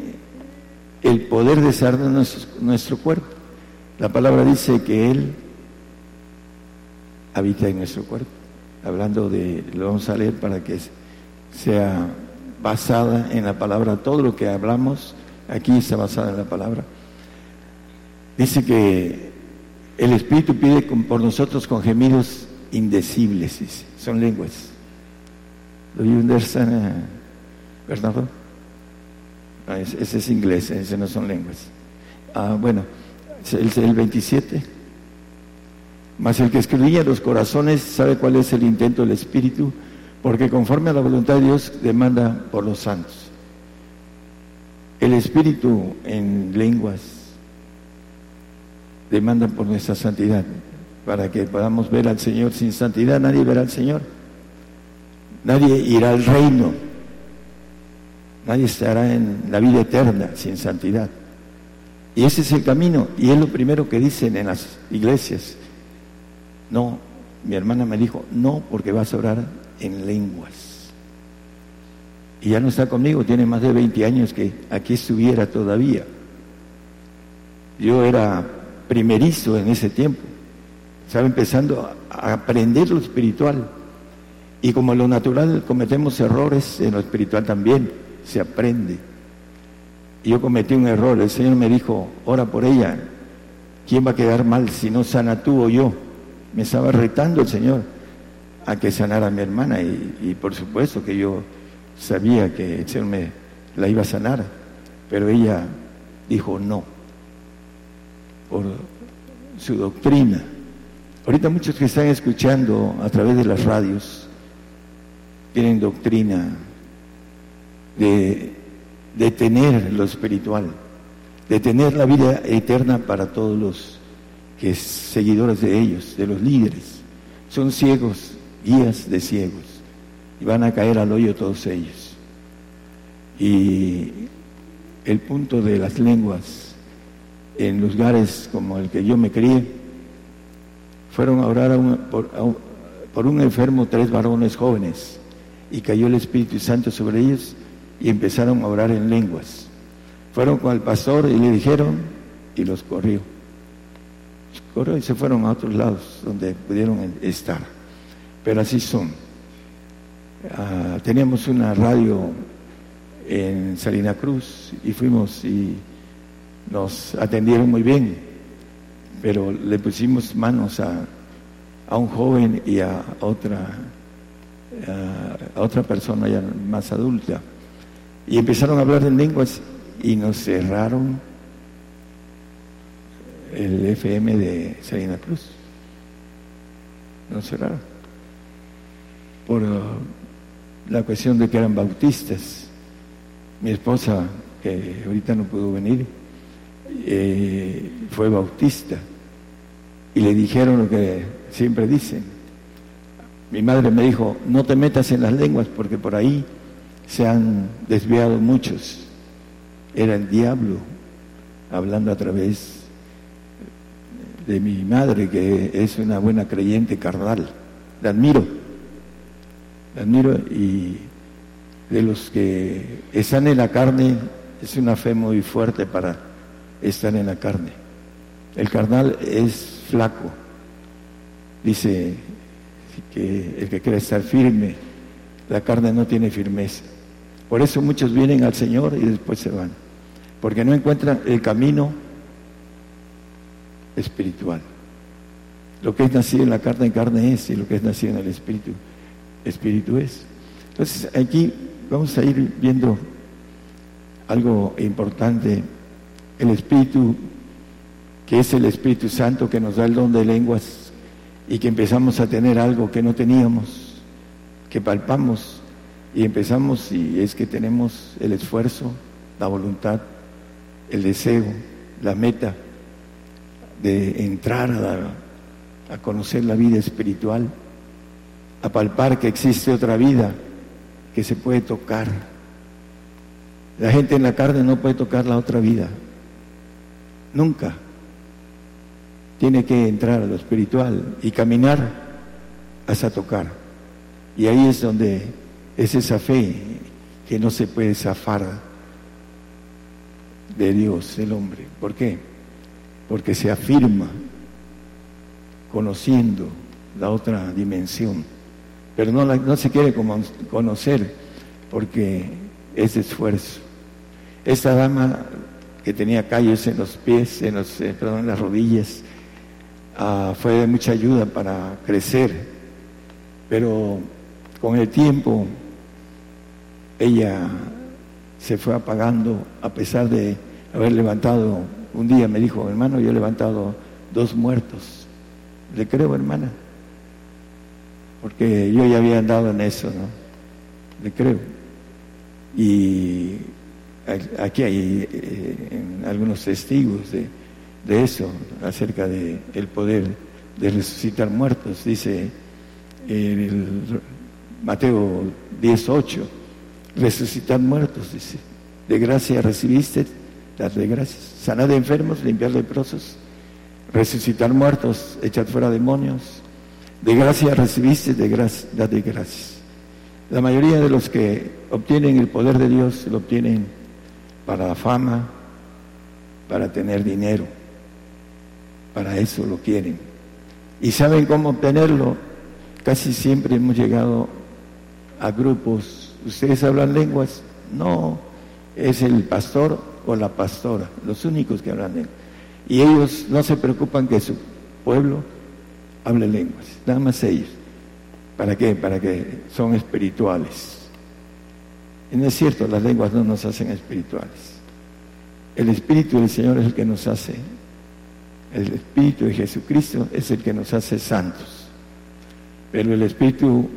E: el poder de sanar nuestro, nuestro cuerpo. La palabra dice que Él habita en nuestro cuerpo. Hablando de, lo vamos a leer para que sea basada en la palabra. Todo lo que hablamos aquí está basado en la palabra. Dice que el Espíritu pide por nosotros con gemidos indecibles, son lenguas. ¿Lo understand, Bernardo? Ah, ese, es inglés, ese no son lenguas. Ah, bueno, el, el 27. Mas el que escribía los corazones sabe cuál es el intento del Espíritu, porque conforme a la voluntad de Dios demanda por los santos. El Espíritu en lenguas demanda por nuestra santidad, para que podamos ver al Señor. Sin santidad nadie verá al Señor. Nadie irá al reino. Nadie estará en la vida eterna sin santidad. Y ese es el camino, y es lo primero que dicen en las iglesias. No, mi hermana me dijo, no, porque vas a orar en lenguas. Y ya no está conmigo, tiene más de 20 años que aquí estuviera todavía. Yo era primerizo en ese tiempo. Estaba empezando a aprender lo espiritual. Y como en lo natural cometemos errores, en lo espiritual también se aprende. Y yo cometí un error, el Señor me dijo, ora por ella, ¿quién va a quedar mal si no sana tú o yo? Me estaba retando el Señor a que sanara a mi hermana y, por supuesto que yo sabía que el Señor me la iba a sanar, pero ella dijo no, por su doctrina. Ahorita muchos que están escuchando a través de las radios tienen doctrina de, tener lo espiritual, de tener la vida eterna para todos los que seguidores de ellos, de los líderes. Son ciegos, guías de ciegos, y van a caer al hoyo todos ellos. Y el punto de las lenguas en lugares como el que yo me crié, fueron a orar por un enfermo tres varones jóvenes, y cayó el Espíritu Santo sobre ellos y empezaron a orar en lenguas. Fueron con el pastor y le dijeron, y los corrió. Corrió y se fueron a otros lados donde pudieron estar. Pero así son. Ah, teníamos una radio en Salina Cruz y fuimos y nos atendieron muy bien, pero le pusimos manos a, a un joven y a otra, a, otra persona ya más adulta. Y empezaron a hablar en lenguas y nos cerraron el FM de Salina Cruz. Nos cerraron. Por uh, la cuestión de que eran bautistas. Mi esposa, que ahorita no pudo venir, eh, fue bautista. Y le dijeron lo que siempre dicen. Mi madre me dijo, no te metas en las lenguas porque por ahí se han desviado muchos. Era el diablo hablando a través de mi madre, que es una buena creyente carnal. La admiro, la admiro y de los que están en la carne es una fe muy fuerte para estar en la carne. El carnal es flaco, dice que el que quiere estar firme, la carne no tiene firmeza. Por eso muchos vienen al Señor y después se van, porque no encuentran el camino espiritual. Lo que es nacido en la carne, en carne es, y lo que es nacido en el espíritu, espíritu es. Entonces aquí vamos a ir viendo algo importante, el espíritu, es el Espíritu Santo que nos da el don de lenguas y que empezamos a tener algo que no teníamos, que palpamos y empezamos y es que tenemos el esfuerzo, la voluntad, el deseo, la meta de entrar a, a conocer la vida espiritual, a palpar que existe otra vida que se puede tocar. La gente en la carne no puede tocar la otra vida, nunca. Tiene que entrar a lo espiritual y caminar hasta tocar. Y ahí es donde es esa fe que no se puede zafar de Dios, el hombre. ¿Por qué? Porque se afirma conociendo la otra dimensión pero no, no se quiere conocer porque es esfuerzo. Esta dama que tenía callos en los pies, en, los, eh, perdón, en las rodillas, ah, fue de mucha ayuda para crecer, pero con el tiempo ella se fue apagando a pesar de haber levantado, un día me dijo, hermano, yo he levantado dos muertos. Le creo, hermana porque yo ya había andado en eso, ¿no? Le creo. Y aquí hay eh, algunos testigos de, eso, acerca del el poder de resucitar muertos. Dice en el Mateo 18, resucitar muertos, dice. De gracia recibiste, las de gracias. Sanar de enfermos, limpiar leprosos, resucitar muertos, echar fuera demonios de gracia recibiste, de gracia, de gracias. La mayoría de los que obtienen el poder de Dios lo obtienen para la fama, para tener dinero. Para eso lo quieren. ¿Y saben cómo obtenerlo? Casi siempre hemos llegado a grupos. ¿Ustedes hablan lenguas? No, es el pastor o la pastora, los únicos que hablan lenguas. Y ellos no se preocupan que su pueblo hable lenguas, nada más ellos. ¿Para qué? Para que son espirituales. Y no es cierto, las lenguas no nos hacen espirituales. El Espíritu del Señor es el que nos hace. El Espíritu de Jesucristo es el que nos hace santos. Pero el Espíritu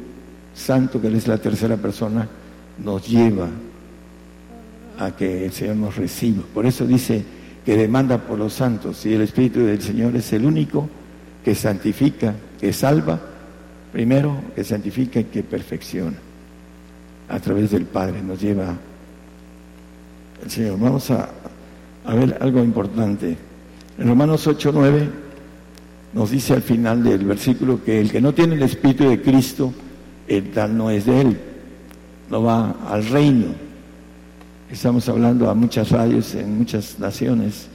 E: Santo, que es la tercera persona, nos lleva a que el Señor nos reciba. Por eso dice que demanda por los santos. Y el Espíritu del Señor es el único que santifica, que salva, primero que santifica y que perfecciona. A través del Padre nos lleva el Señor. Vamos a, a ver algo importante. En Romanos 8, 9 nos dice al final del versículo que el que no tiene el Espíritu de Cristo, el tal no es de él, no va al reino. Estamos hablando a muchas radios en muchas naciones,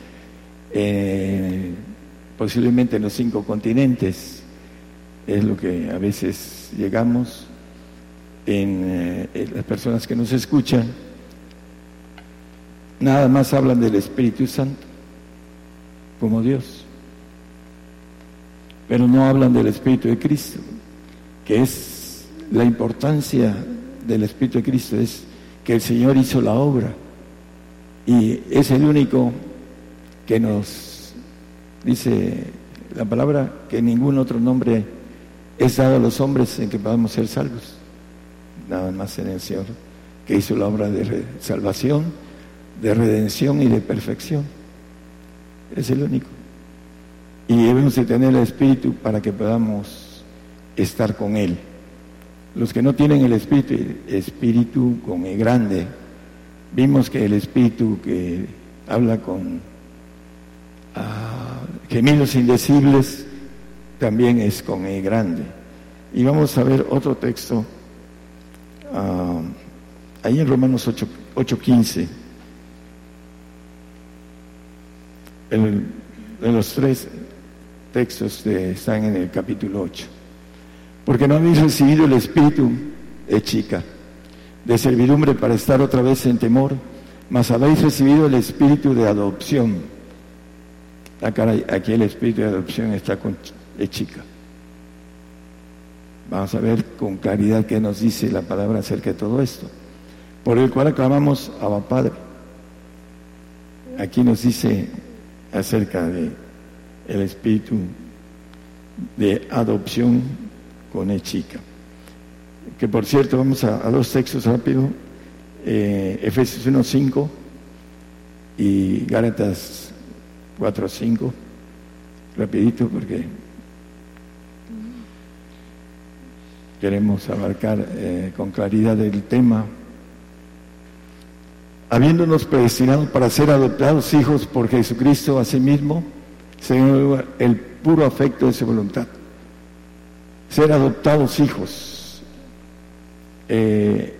E: eh, posiblemente en los cinco continentes, es lo que a veces llegamos en, eh, en las personas que nos escuchan, nada más hablan del Espíritu Santo como Dios, pero no hablan del Espíritu de Cristo, que es la importancia del Espíritu de Cristo, es que el Señor hizo la obra y es el único que nos dice la palabra que ningún otro nombre es dado a los hombres en que podamos ser salvos nada más en el Señor, que hizo la obra de salvación, de redención y de perfección. Es el único. Y debemos de tener el Espíritu para que podamos estar con Él. Los que no tienen el Espíritu, Espíritu con el grande, vimos que el Espíritu que habla con ah, gemidos indecibles, también es con el grande. Y vamos a ver otro texto uh, ahí en Romanos 8.15, 8, en, los tres textos de, están en el capítulo 8. Porque no habéis recibido el espíritu de chica, de servidumbre para estar otra vez en temor, mas habéis recibido el espíritu de adopción. Aquí el espíritu de adopción está con de chica. Vamos a ver con claridad qué nos dice la palabra acerca de todo esto. Por el cual aclamamos a Padre. Aquí nos dice acerca de el espíritu de adopción con el chica. Que por cierto, vamos a, a dos textos rápido. Eh, Efesios 1.5 y Gálatas 4.5. Rapidito porque queremos abarcar eh, con claridad el tema. Habiéndonos predestinado para ser adoptados hijos por Jesucristo a sí mismo, según el puro afecto de su voluntad. Ser adoptados hijos. Eh,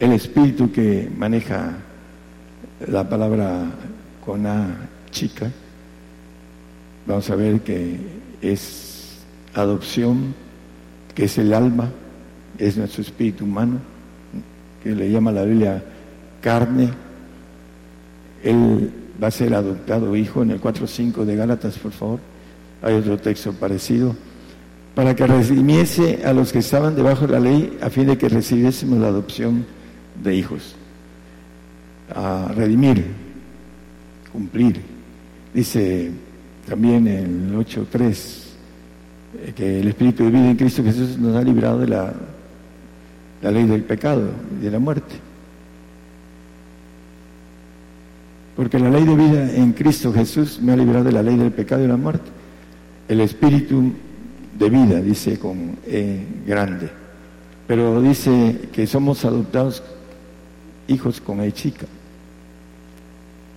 E: el espíritu que maneja la palabra con A chica, vamos a ver que es adopción que es el alma, es nuestro espíritu humano, que le llama la Biblia carne. Él va a ser adoptado hijo en el 4.5 de Gálatas, por favor. Hay otro texto parecido. Para que redimiese a los que estaban debajo de la ley, a fin de que recibiésemos la adopción de hijos. A redimir, cumplir. Dice también el 8.3 eh, que el Espíritu de vida en Cristo Jesús nos ha librado de la, la ley del pecado y de la muerte. Porque la ley de vida en Cristo Jesús me ha librado de la ley del pecado y la muerte. El Espíritu de vida, dice con E grande. Pero dice que somos adoptados hijos con E chica.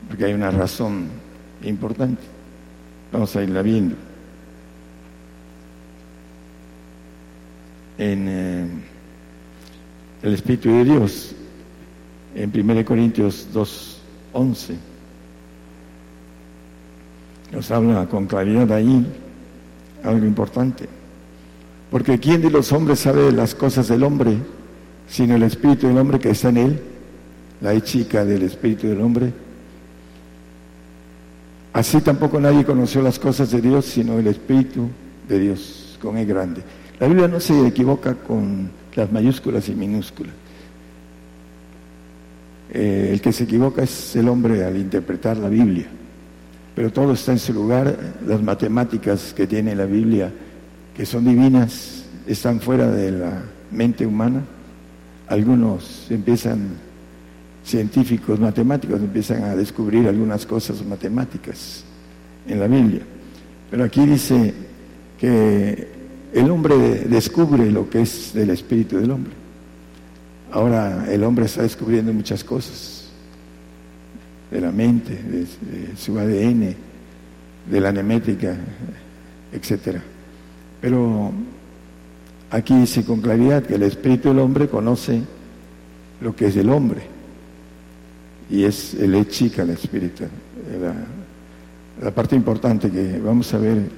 E: Porque hay una razón importante. Vamos a irla viendo. en eh, el Espíritu de Dios, en 1 Corintios 2, 11. Nos habla con claridad ahí algo importante. Porque ¿quién de los hombres sabe las cosas del hombre, sino el Espíritu del hombre que está en él? La chica del Espíritu del hombre. Así tampoco nadie conoció las cosas de Dios, sino el Espíritu de Dios, con el grande. La Biblia no se equivoca con las mayúsculas y minúsculas. Eh, el que se equivoca es el hombre al interpretar la Biblia. Pero todo está en su lugar. Las matemáticas que tiene la Biblia, que son divinas, están fuera de la mente humana. Algunos empiezan, científicos matemáticos, empiezan a descubrir algunas cosas matemáticas en la Biblia. Pero aquí dice que el hombre descubre lo que es del espíritu del hombre. Ahora el hombre está descubriendo muchas cosas de la mente, de, su ADN, de la nemética, etcétera. Pero aquí dice con claridad que el espíritu del hombre conoce lo que es el hombre y es el E chica el espíritu, la, la parte importante que vamos a ver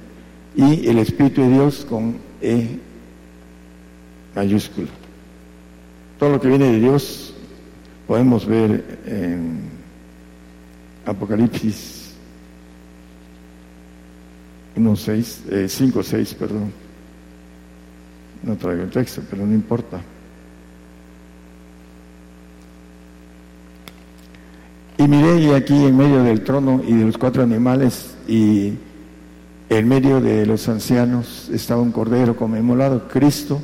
E: y el espíritu de Dios con E mayúsculo. Todo lo que viene de Dios podemos ver en Apocalipsis 1, 6, 5, 6, perdón. No traigo el texto, pero no importa. Y miré y aquí en medio del trono y de los cuatro animales y en medio de los ancianos estaba un cordero conmemorado, Cristo,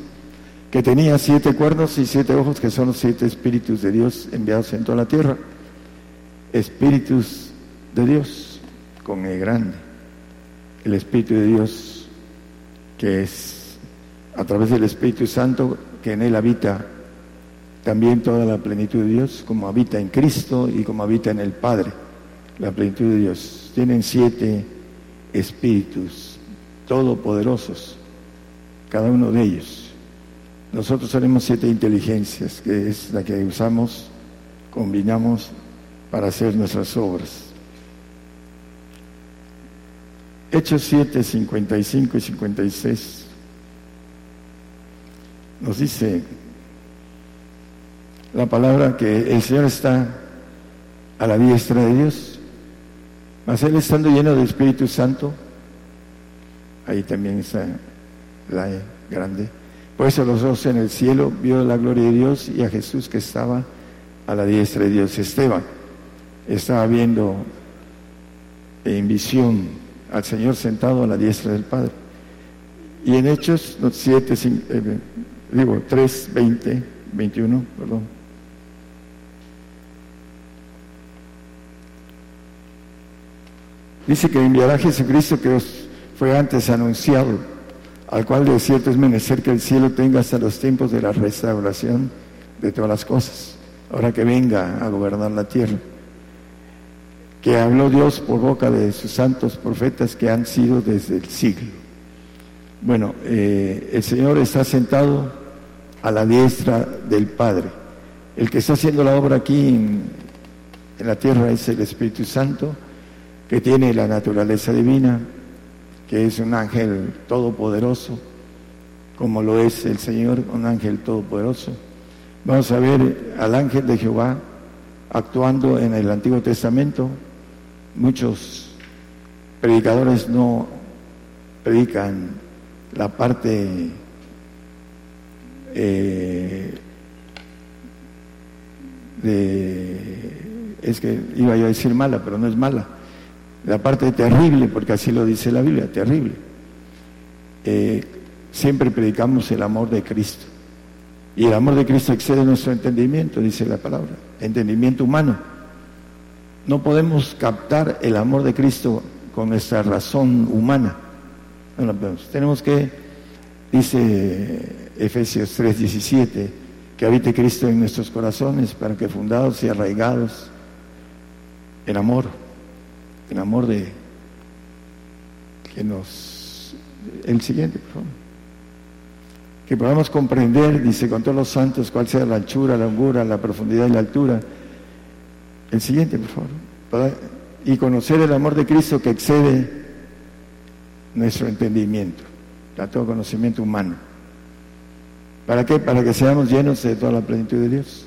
E: que tenía siete cuernos y siete ojos, que son los siete espíritus de Dios enviados en toda la tierra. Espíritus de Dios, con el grande. El Espíritu de Dios, que es a través del Espíritu Santo, que en él habita también toda la plenitud de Dios, como habita en Cristo y como habita en el Padre, la plenitud de Dios. Tienen siete espíritus todopoderosos, cada uno de ellos. Nosotros tenemos siete inteligencias, que es la que usamos, combinamos para hacer nuestras obras. Hechos 7, 55 y 56 nos dice la palabra que el Señor está a la diestra de Dios, mas Él estando lleno del Espíritu Santo, ahí también está la grande, por eso los dos en el cielo vio la gloria de Dios y a Jesús que estaba a la diestra de Dios. Esteban estaba viendo en visión al Señor sentado a la diestra del Padre. Y en Hechos 7, eh, digo 3, 20, 21, perdón. Dice que enviará a Jesucristo que os fue antes anunciado al cual de cierto es menester que el cielo tenga hasta los tiempos de la restauración de todas las cosas, ahora que venga a gobernar la tierra, que habló Dios por boca de sus santos profetas que han sido desde el siglo. Bueno, eh, el Señor está sentado a la diestra del Padre. El que está haciendo la obra aquí en, en la tierra es el Espíritu Santo, que tiene la naturaleza divina, que es un ángel todopoderoso, como lo es el Señor, un ángel todopoderoso. Vamos a ver al ángel de Jehová actuando en el Antiguo Testamento. Muchos predicadores no predican la parte eh, de, es que iba yo a decir mala, pero no es mala, la parte terrible, porque así lo dice la Biblia, terrible. Eh, siempre predicamos el amor de Cristo. Y el amor de Cristo excede nuestro entendimiento, dice la palabra, entendimiento humano. No podemos captar el amor de Cristo con nuestra razón humana. No lo podemos. Tenemos que, dice Efesios 3:17, que habite Cristo en nuestros corazones para que fundados y arraigados en amor el amor de que nos... El siguiente, por favor. Que podamos comprender, dice, con todos los santos, cuál sea la anchura, la longura, la profundidad y la altura. El siguiente, por favor. Y conocer el amor de Cristo que excede nuestro entendimiento, a todo conocimiento humano. ¿Para qué? Para que seamos llenos de toda la plenitud de Dios.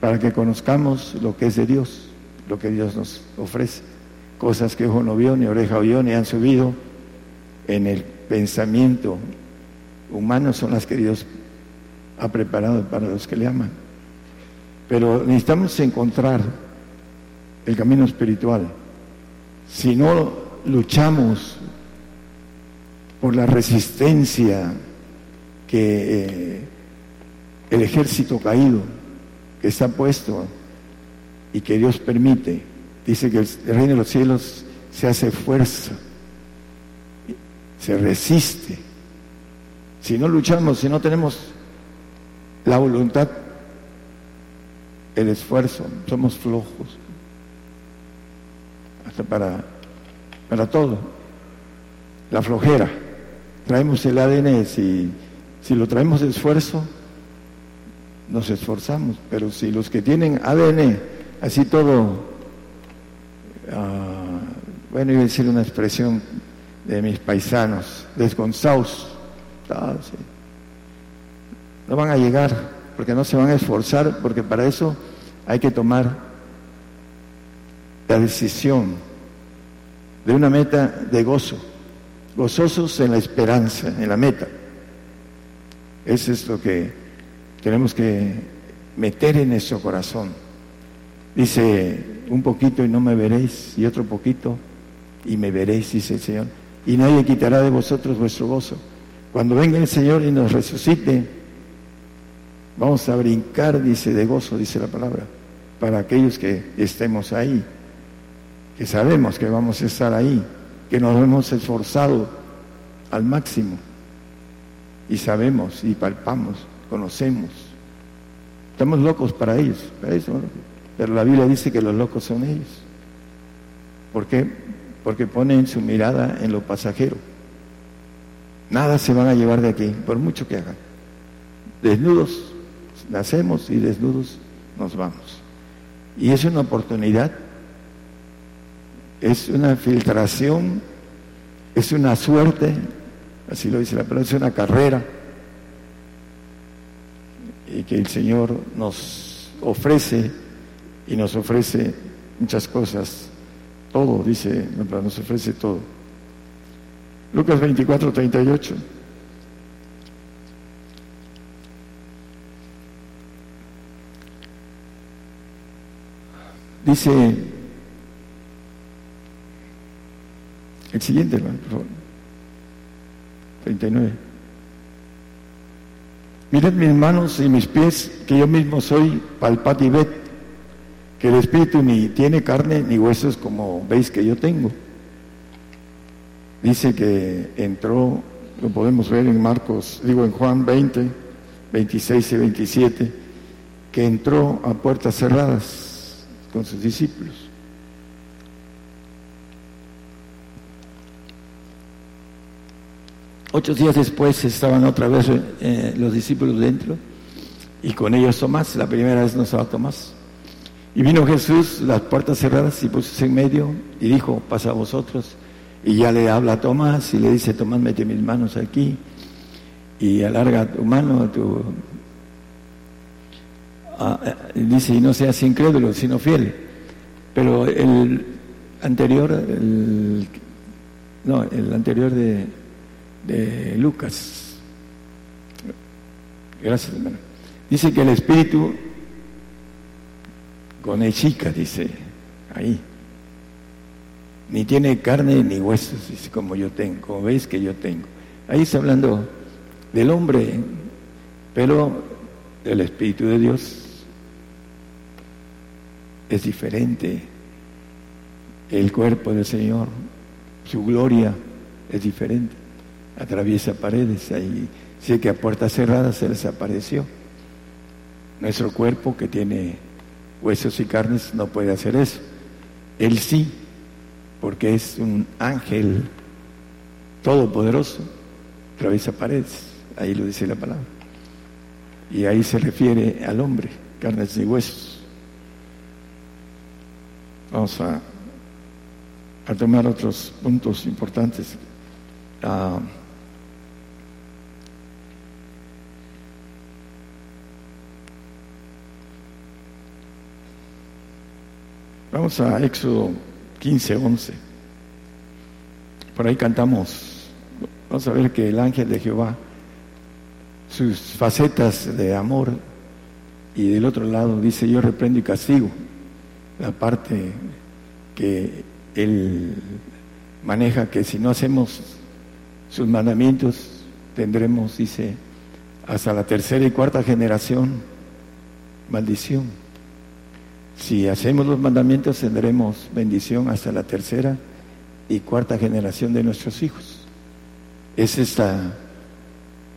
E: Para que conozcamos lo que es de Dios, lo que Dios nos ofrece cosas que ojo no vio, ni oreja oyó, ni han subido en el pensamiento humano son las que Dios ha preparado para los que le aman. Pero necesitamos encontrar el camino espiritual. Si no luchamos por la resistencia que eh, el ejército caído que está puesto y que Dios permite, Dice que el reino de los cielos se hace fuerza, se resiste. Si no luchamos, si no tenemos la voluntad, el esfuerzo, somos flojos. Hasta para para todo. La flojera. Traemos el ADN, si, si lo traemos de esfuerzo, nos esforzamos, pero si los que tienen ADN, así todo, ah, bueno, iba a decir una expresión de mis paisanos, desgonzados, ah, no van a llegar, porque no se van a esforzar, porque para eso hay que tomar la decisión de una meta de gozo, gozosos en la esperanza, en la meta. Eso es lo que tenemos que meter en nuestro corazón. Dice, un poquito y no me veréis, y otro poquito y me veréis, dice el Señor. Y nadie quitará de vosotros vuestro gozo. Cuando venga el Señor y nos resucite, vamos a brincar, dice, de gozo, dice la palabra, para aquellos que estemos ahí que sabemos que vamos a estar ahí, que nos hemos esforzado al máximo y sabemos y palpamos, conocemos. Estamos locos para ellos, para eso, pero la Biblia dice que los locos son ellos. ¿Por qué? Porque ponen su mirada en lo pasajero. Nada se van a llevar de aquí, por mucho que hagan. Desnudos nacemos y desnudos nos vamos. Y es una oportunidad es una filtración, es una suerte, así lo dice la palabra, es una carrera y que el Señor nos ofrece y nos ofrece muchas cosas, todo, dice, nos ofrece todo. Lucas 24, 38. Dice, El siguiente, hermano, por favor. 39. Mirad mis manos y mis pies, que yo mismo soy palpat y bet, el espíritu ni tiene carne ni huesos como veis que yo tengo. Dice que entró, lo podemos ver en Marcos, digo en Juan 20, 26 y 27, que entró a puertas cerradas con sus discípulos. Ocho días después estaban otra vez eh, los discípulos dentro y con ellos Tomás, la primera vez no estaba Tomás. Y vino Jesús, las puertas cerradas y puso en medio y dijo, pasa a vosotros. Y ya le habla a Tomás y le dice, Tomás, mete mis manos aquí y alarga tu mano, tu... Ah, eh, dice, y no seas incrédulo, sino fiel. Pero el anterior, el, no, el anterior de de Lucas. Gracias. Dice que el espíritu con el chica, dice ahí. Ni tiene carne ni huesos, dice, como yo tengo, como veis que yo tengo. Ahí está hablando del hombre, pero el Espíritu de Dios es diferente. El cuerpo del Señor, su gloria es diferente atraviesa paredes. Ahí sé que a puertas cerradas se les apareció. Nuestro cuerpo que tiene huesos y carnes no puede hacer eso. Él sí, porque es un ángel todopoderoso, atraviesa paredes. Ahí lo dice la palabra. Y ahí se refiere al hombre, carnes y huesos. Vamos a, a tomar otros puntos importantes. Ah, Vamos a Éxodo 15, 11. Por ahí cantamos. Vamos a ver que el ángel de Jehová, sus facetas de amor, y del otro lado dice, yo reprendo y castigo. La parte que él maneja, que si no hacemos sus mandamientos, tendremos, dice, hasta la tercera y cuarta generación, maldición. Si hacemos los mandamientos tendremos bendición hasta la tercera y cuarta generación de nuestros hijos. Es esta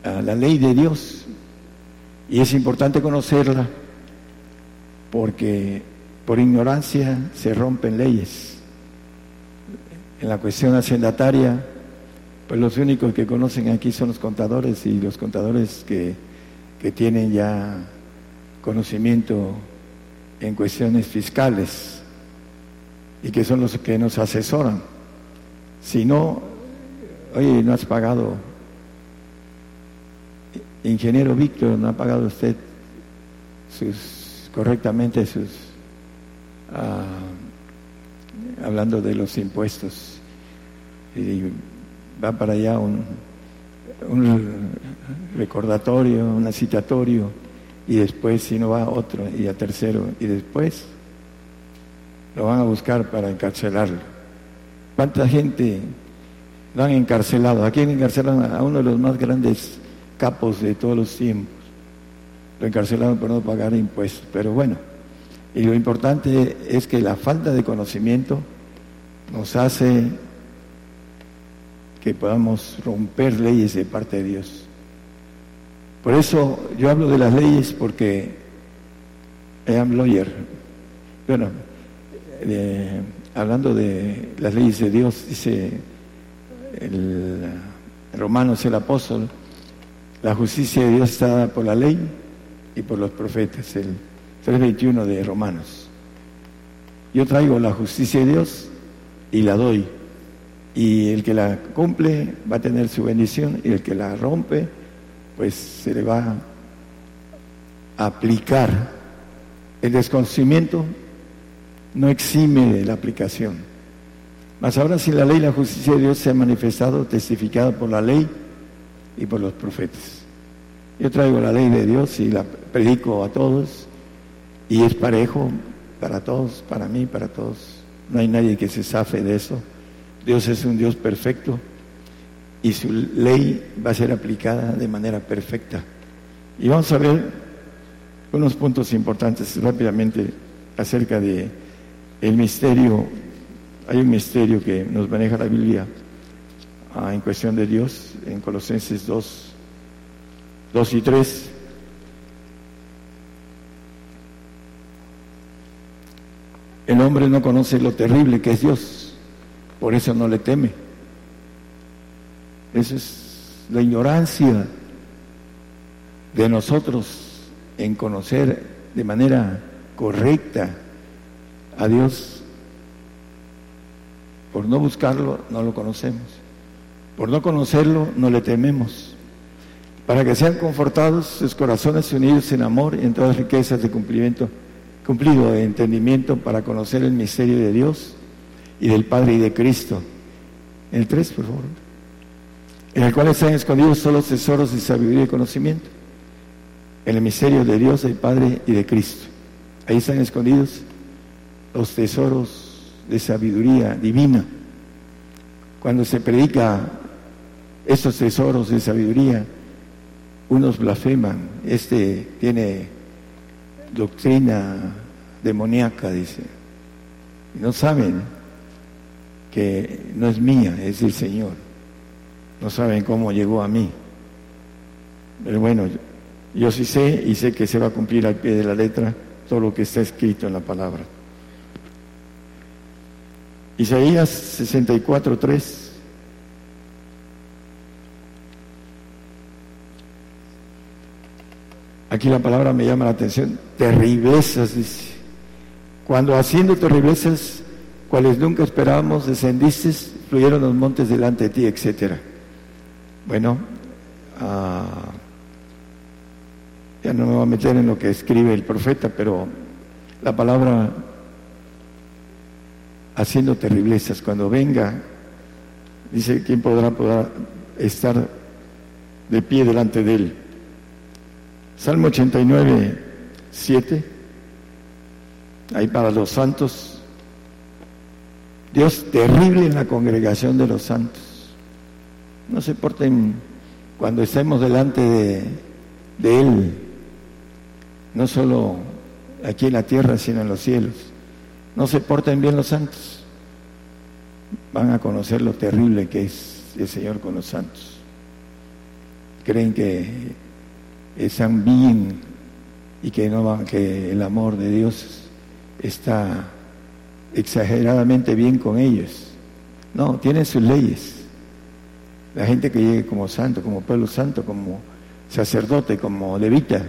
E: la ley de Dios y es importante conocerla porque por ignorancia se rompen leyes. en la cuestión hacendataria, pues los únicos que conocen aquí son los contadores y los contadores que, que tienen ya conocimiento en cuestiones fiscales y que son los que nos asesoran. Si no, oye, no has pagado, ingeniero Víctor, no ha pagado usted sus, correctamente sus, ah, hablando de los impuestos, y va para allá un, un recordatorio, un citatorio, y después si no va otro, y a tercero, y después lo van a buscar para encarcelarlo. ¿Cuánta gente lo han encarcelado? ¿A quién encarcelaron? A uno de los más grandes capos de todos los tiempos. Lo encarcelaron por no pagar impuestos. Pero bueno, y lo importante es que la falta de conocimiento nos hace que podamos romper leyes de parte de Dios. Por eso yo hablo de las leyes porque I am lawyer. Bueno, eh, hablando de las leyes de Dios, dice el Romanos el apóstol, la justicia de Dios está por la ley y por los profetas, el 3.21 de Romanos. Yo traigo la justicia de Dios y la doy. Y el que la cumple va a tener su bendición y el que la rompe, pues se le va a aplicar. El desconocimiento no exime de la aplicación. Mas ahora si la ley y la justicia de Dios se ha manifestado, testificada por la ley y por los profetas. Yo traigo la ley de Dios y la predico a todos y es parejo para todos, para mí, para todos. No hay nadie que se zafe de eso. Dios es un Dios perfecto y su ley va a ser aplicada de manera perfecta. Y vamos a ver unos puntos importantes rápidamente acerca de el misterio. Hay un misterio que nos maneja la Biblia ah, en cuestión de Dios en Colosenses 2, 2 y 3. El hombre no conoce lo terrible que es Dios, por eso no le teme. Esa es la ignorancia de nosotros en conocer de manera correcta a Dios. Por no buscarlo, no lo conocemos. Por no conocerlo, no le tememos. Para que sean confortados sus corazones unidos en amor y en todas riquezas de cumplimiento cumplido de entendimiento para conocer el misterio de Dios y del Padre y de Cristo. El 3, por favor. En el cual están escondidos todos los tesoros de sabiduría y conocimiento. En el misterio de Dios, del Padre y de Cristo. Ahí están escondidos los tesoros de sabiduría divina. Cuando se predica estos tesoros de sabiduría, unos blasfeman. Este tiene doctrina demoníaca, dice. no saben que no es mía, es el Señor. No saben cómo llegó a mí. Pero bueno, yo sí sé y sé que se va a cumplir al pie de la letra todo lo que está escrito en la palabra. Isaías 64, 3. Aquí la palabra me llama la atención. Terriblezas, dice. Cuando haciendo terriblezas, cuales nunca esperábamos, descendiste, fluyeron los montes delante de ti, etcétera. Bueno, ah, ya no me voy a meter en lo que escribe el profeta, pero la palabra haciendo terriblezas, cuando venga, dice, ¿quién podrá, podrá estar de pie delante de él? Salmo 89, 7. Ahí para los santos. Dios terrible en la congregación de los santos. No se porten cuando estemos delante de, Él, no solo aquí en la tierra, sino en los cielos. No se porten bien los santos. Van a conocer lo terrible que es el Señor con los santos. Creen que están bien y que, no, que el amor de Dios está exageradamente bien con ellos. No, tienen sus leyes. La gente que llegue como santo, como pueblo santo, como sacerdote, como levita,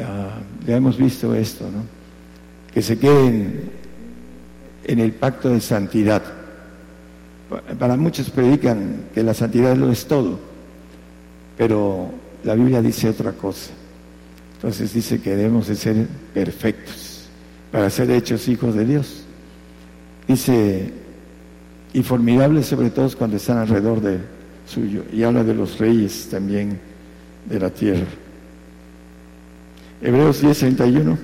E: ah, ya hemos visto esto, ¿no? Que se queden en el pacto de santidad. Para muchos predican que la santidad lo es todo, pero la Biblia dice otra cosa. Entonces dice que debemos de ser perfectos para ser hechos hijos de Dios. Dice, y formidables sobre todo cuando están alrededor de suyo. Y habla de los reyes también de la tierra. Hebreos 10, 31.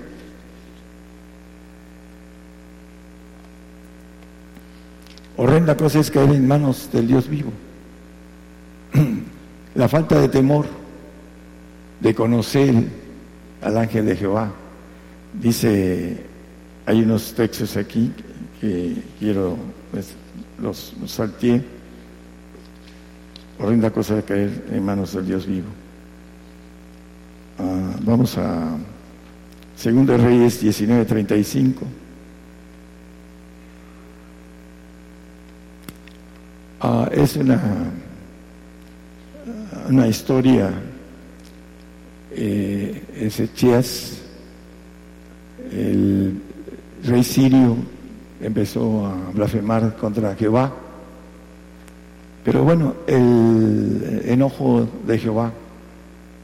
E: Horrenda cosa es caer en manos del Dios vivo. La falta de temor, de conocer al ángel de Jehová. Dice, hay unos textos aquí que quiero, pues, los, salteé. Horrenda cosa de caer en manos del Dios vivo. Ah, vamos a Segundo Reyes 19:35. Ah, es una, una historia, eh, Ezequías, el rey sirio empezó a blasfemar contra Jehová, pero bueno, el enojo de Jehová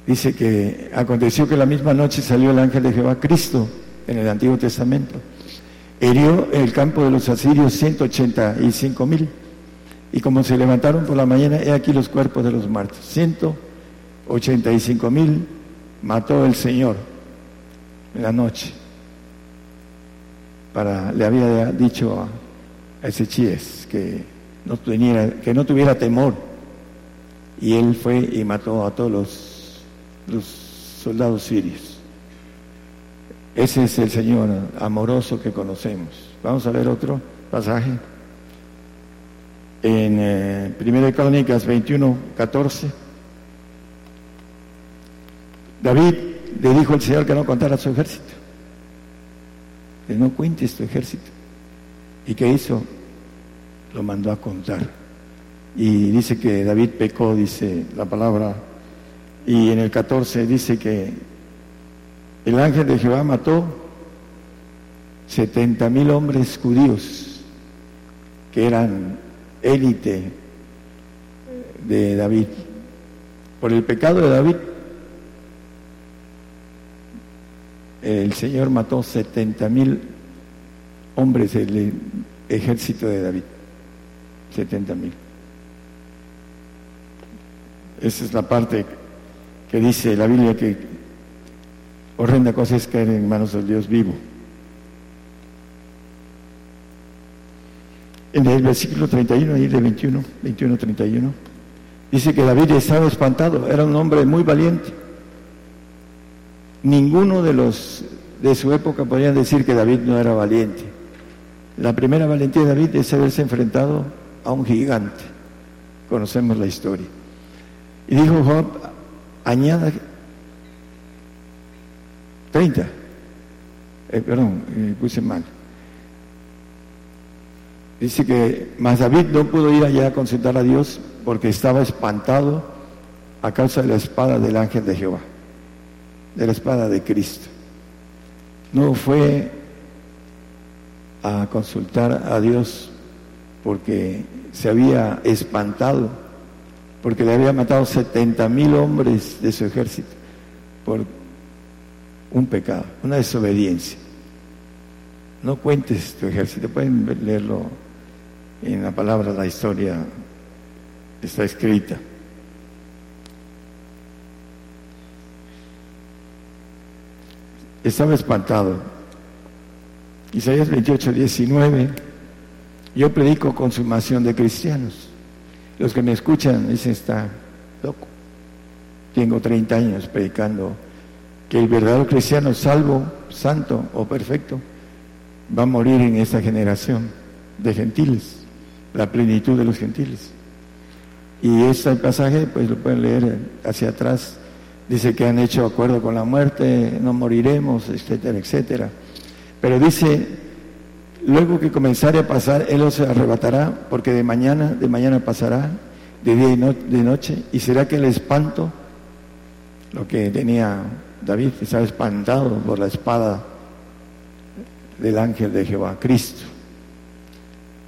E: dice que aconteció que la misma noche salió el ángel de Jehová, Cristo, en el Antiguo Testamento, hirió el campo de los asirios 185 mil y como se levantaron por la mañana, he aquí los cuerpos de los muertos. 185 mil mató el Señor en la noche. Para, le había dicho a, Ezequiel que no, tuviera, que no tuviera temor. Y él fue y mató a todos los, los soldados sirios. Ese es el Señor amoroso que conocemos. Vamos a ver otro pasaje en eh, Primera Crónicas 21, 14. David le dijo al Señor que no contara su ejército. No cuentes tu ejército. ¿Y qué hizo? Lo mandó a contar. Y dice que David pecó, dice la palabra. Y en el 14 dice que el ángel de Jehová mató 70 mil hombres judíos que eran élite de David. Por el pecado de David, el Señor mató 70 mil hombres del ejército de David. 70 mil. Esa es la parte que dice la Biblia que horrenda cosa es caer en manos del Dios vivo. en el versículo 31, ahí de 21, 21, 31, dice que David estaba espantado, era un hombre muy valiente. Ninguno de los de su época podían decir que David no era valiente. La primera valentía de David es haberse enfrentado a un gigante. Conocemos la historia. Y dijo Job, añada 30. Eh, perdón, eh, puse mal. Dice que más David no pudo ir allá a consultar a Dios porque estaba espantado a causa de la espada del ángel de Jehová, de la espada de Cristo. No fue a consultar a Dios porque se había espantado, porque le había matado 70 mil hombres de su ejército por un pecado, una desobediencia. No cuentes tu ejército, pueden leerlo en la palabra la historia está escrita. Estaba espantado. Isaías 28, 19. Yo predico consumación de cristianos. Los que me escuchan dicen, está loco. Tengo 30 años predicando que el verdadero cristiano salvo, santo o perfecto va a morir en esta generación de gentiles la plenitud de los gentiles. Y este pasaje, pues lo pueden leer hacia atrás, dice que han hecho acuerdo con la muerte, no moriremos, etcétera, etcétera. Pero dice, luego que comenzare a pasar, él os arrebatará, porque de mañana, de mañana pasará, de día y de noche, y será que el espanto, lo que tenía David, estaba espantado por la espada del ángel de Jehová, Cristo.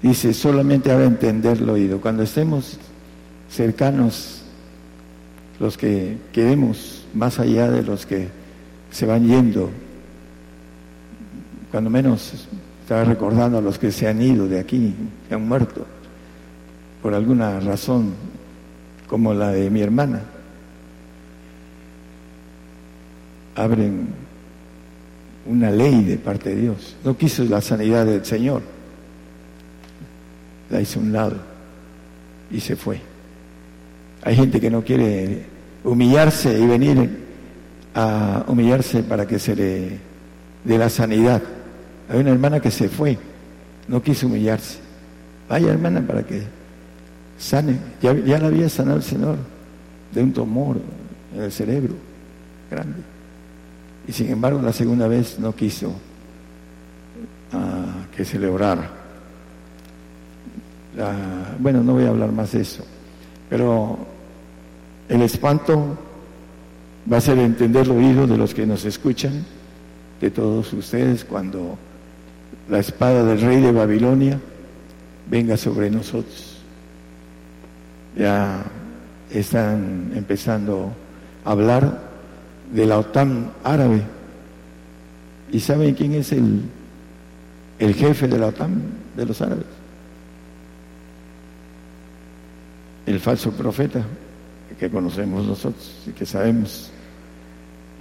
E: Dice, solamente haga entender lo oído. Cuando estemos cercanos, los que quedemos más allá de los que se van yendo, cuando menos estaba recordando a los que se han ido de aquí, se han muerto, por alguna razón, como la de mi hermana. Abren una ley de parte de Dios. No quiso la sanidad del Señor. La hizo a un lado y se fue. Hay gente que no quiere humillarse y venir a humillarse para que se le dé la sanidad. Hay una hermana que se fue, no quiso humillarse. Vaya hermana para que sane. Ya, la había sanado el Señor de un tumor en el cerebro grande. Y sin embargo la segunda vez no quiso ah, que se le orara. bueno, no voy a hablar más de eso, pero el espanto va a ser entender el oído de los que nos escuchan, de todos ustedes, cuando la espada del rey de Babilonia venga sobre nosotros. Ya están empezando a hablar de la OTAN árabe. ¿Y saben quién es el, el jefe de la OTAN de los árabes? El falso profeta que conocemos nosotros y que sabemos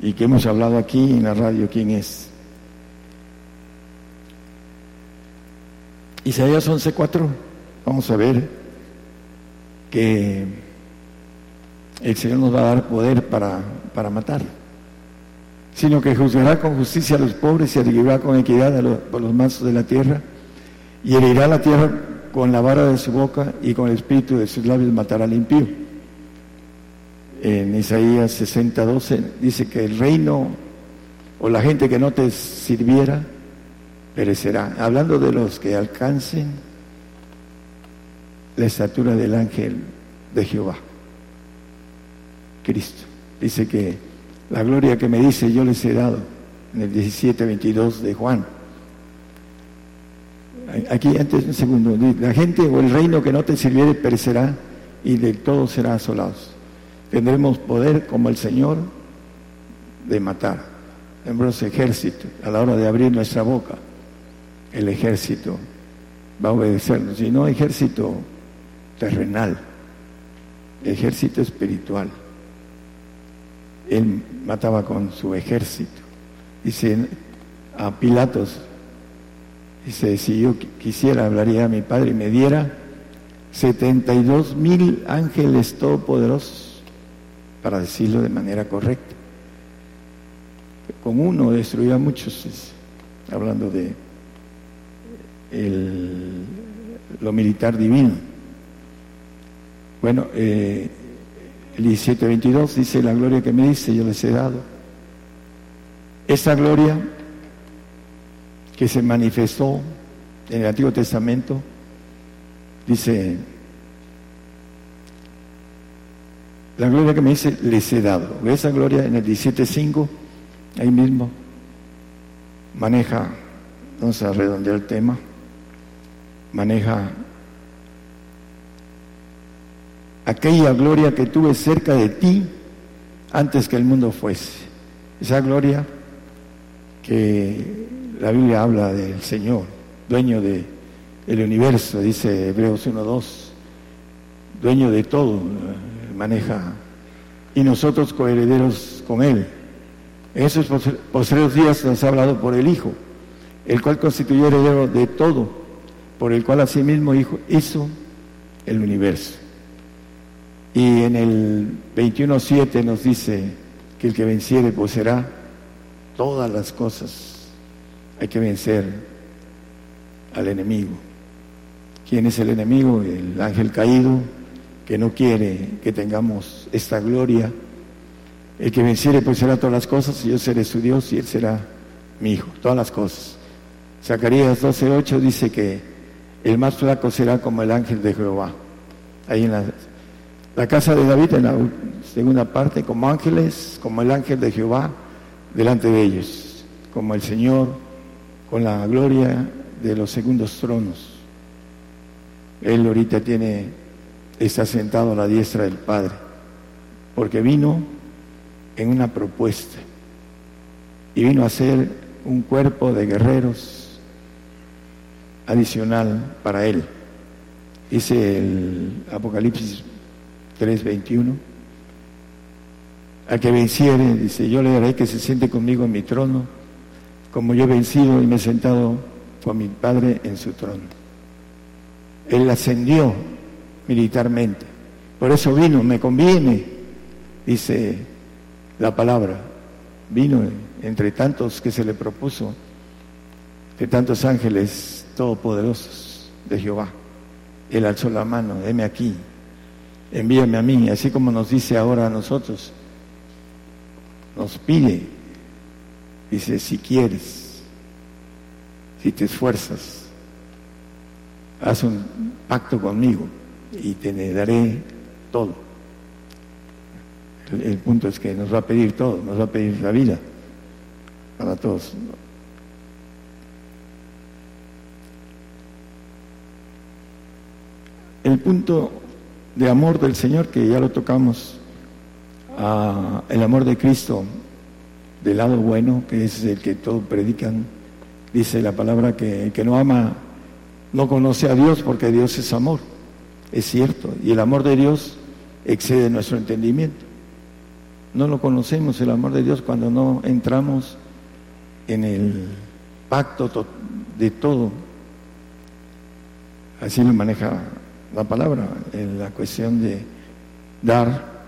E: y que hemos hablado aquí en la radio quién es. Isaías 11:4, vamos a ver que el Señor nos va a dar poder para, para matar, sino que juzgará con justicia a los pobres y arribará con equidad a los, los mansos de la tierra y herirá la tierra con la vara de su boca y con el espíritu de sus labios matará al impío. En Isaías 60, 12 dice que el reino o la gente que no te sirviera perecerá. Hablando de los que alcancen la estatura del ángel de Jehová, Cristo. Dice que la gloria que me dice yo les he dado en el 17, 22 de Juan. Aquí antes un segundo, la gente o el reino que no te sirviere perecerá y de todo será asolados. Tendremos poder como el Señor de matar. Tendremos ejército a la hora de abrir nuestra boca el ejército va a obedecernos, y no ejército terrenal, ejército espiritual. Él mataba con su ejército. Dice a Pilatos, dice, si yo quisiera, hablaría a mi padre y me diera 72 mil ángeles todopoderosos, para decirlo de manera correcta. Con uno destruía a muchos, hablando de lo militar divino. Bueno, eh, el 17.22 dice, la gloria que me dice yo les he dado. Esa gloria que se manifestó en el Antiguo Testamento, dice, la gloria que me dice les he dado. Esa gloria en el 17.5, ahí mismo, maneja, vamos a redondear el tema, maneja aquella gloria que tuve cerca de ti antes que el mundo fuese. Esa gloria que la Biblia habla del Señor, dueño de el universo, dice Hebreos 1.2, dueño de todo, maneja, y nosotros coherederos con Él. En esos posteriores días nos ha hablado por el Hijo, el cual constituyó heredero de todo por el cual asimismo hizo el universo. Y en el 21.7 nos dice que el que venciere poseerá todas las cosas. Hay que vencer al enemigo. ¿Quién es el enemigo? El ángel caído que no quiere que tengamos esta gloria. El que venciere poseerá todas las cosas y yo seré su Dios y él será mi hijo. Todas las cosas. Zacarías 12:8 dice que el más flaco será como el ángel de Jehová. Ahí en la, la casa de David, en la segunda parte, como ángeles, como el ángel de Jehová delante de ellos, como el Señor con la gloria de los segundos tronos. Él ahorita tiene, está sentado a la diestra del Padre, porque vino en una propuesta y vino a ser un cuerpo de guerreros adicional para él. Dice el Apocalipsis 3:21, al que venciere, dice, yo le daré que se siente conmigo en mi trono, como yo he vencido y me he sentado con mi Padre en su trono. Él ascendió militarmente, por eso vino, me conviene, dice la palabra, vino entre tantos que se le propuso, de tantos ángeles todopoderosos de Jehová. Él alzó la mano, heme aquí, envíame a mí, así como nos dice ahora a nosotros, nos pide, dice, si quieres, si te esfuerzas, haz un pacto conmigo y te daré todo. El, punto es que nos va a pedir todo, nos va a pedir la vida para todos. El punto de amor del Señor, que ya lo tocamos, ah, el amor de Cristo del lado bueno, que es el que todos predican, dice la palabra que el que no ama no conoce a Dios porque Dios es amor, es cierto, y el amor de Dios excede nuestro entendimiento. No lo conocemos el amor de Dios cuando no entramos en el pacto de todo. Así lo maneja la palabra, en la cuestión de dar,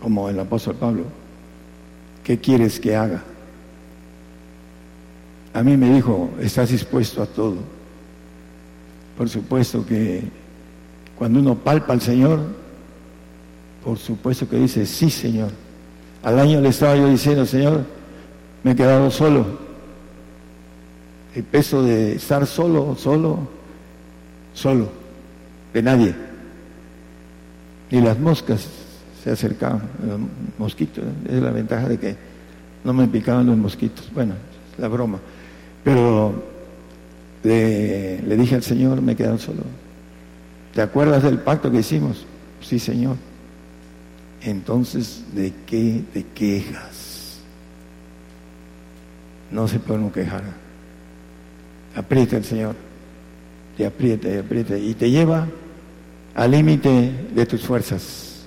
E: como el apóstol Pablo, ¿qué quieres que haga? A mí me dijo, estás dispuesto a todo. Por supuesto que cuando uno palpa al Señor, por supuesto que dice, sí Señor. Al año le estaba yo diciendo, Señor, me he quedado solo. El peso de estar solo, solo, solo, de nadie. Ni las moscas se acercaban, los mosquitos. Es la ventaja de que no me picaban los mosquitos. Bueno, es la broma. Pero le, le dije al Señor, me he quedado solo. ¿Te acuerdas del pacto que hicimos? Sí, Señor. Entonces, ¿de qué te quejas? No se puede uno quejar. Aprieta el Señor, te aprieta y aprieta y te lleva al límite de tus fuerzas,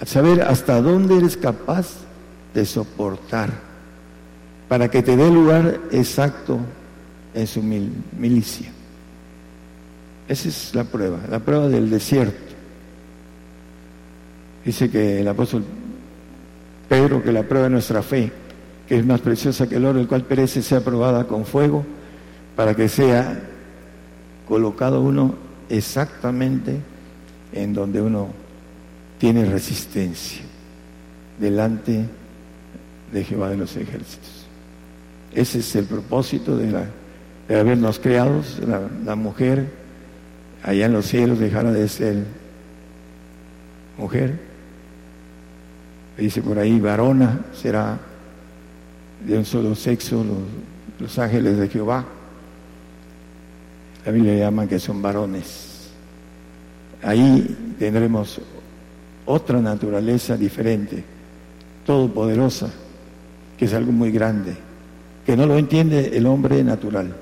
E: a saber hasta dónde eres capaz de soportar, para que te dé lugar exacto en su milicia. Esa es la prueba, la prueba del desierto. Dice que el apóstol Pedro que la prueba de nuestra fe, que es más preciosa que el oro, el cual perece, sea probada con fuego, para que sea colocado uno exactamente en donde uno tiene resistencia, delante de Jehová de los ejércitos. Ese es el propósito de, la, de habernos creado, la, mujer allá en los cielos dejara de ser mujer dice por ahí, varona será de un solo sexo los, los ángeles de Jehová. La Biblia llama que son varones. Ahí tendremos otra naturaleza diferente, todopoderosa, que es algo muy grande, que no lo entiende el hombre natural.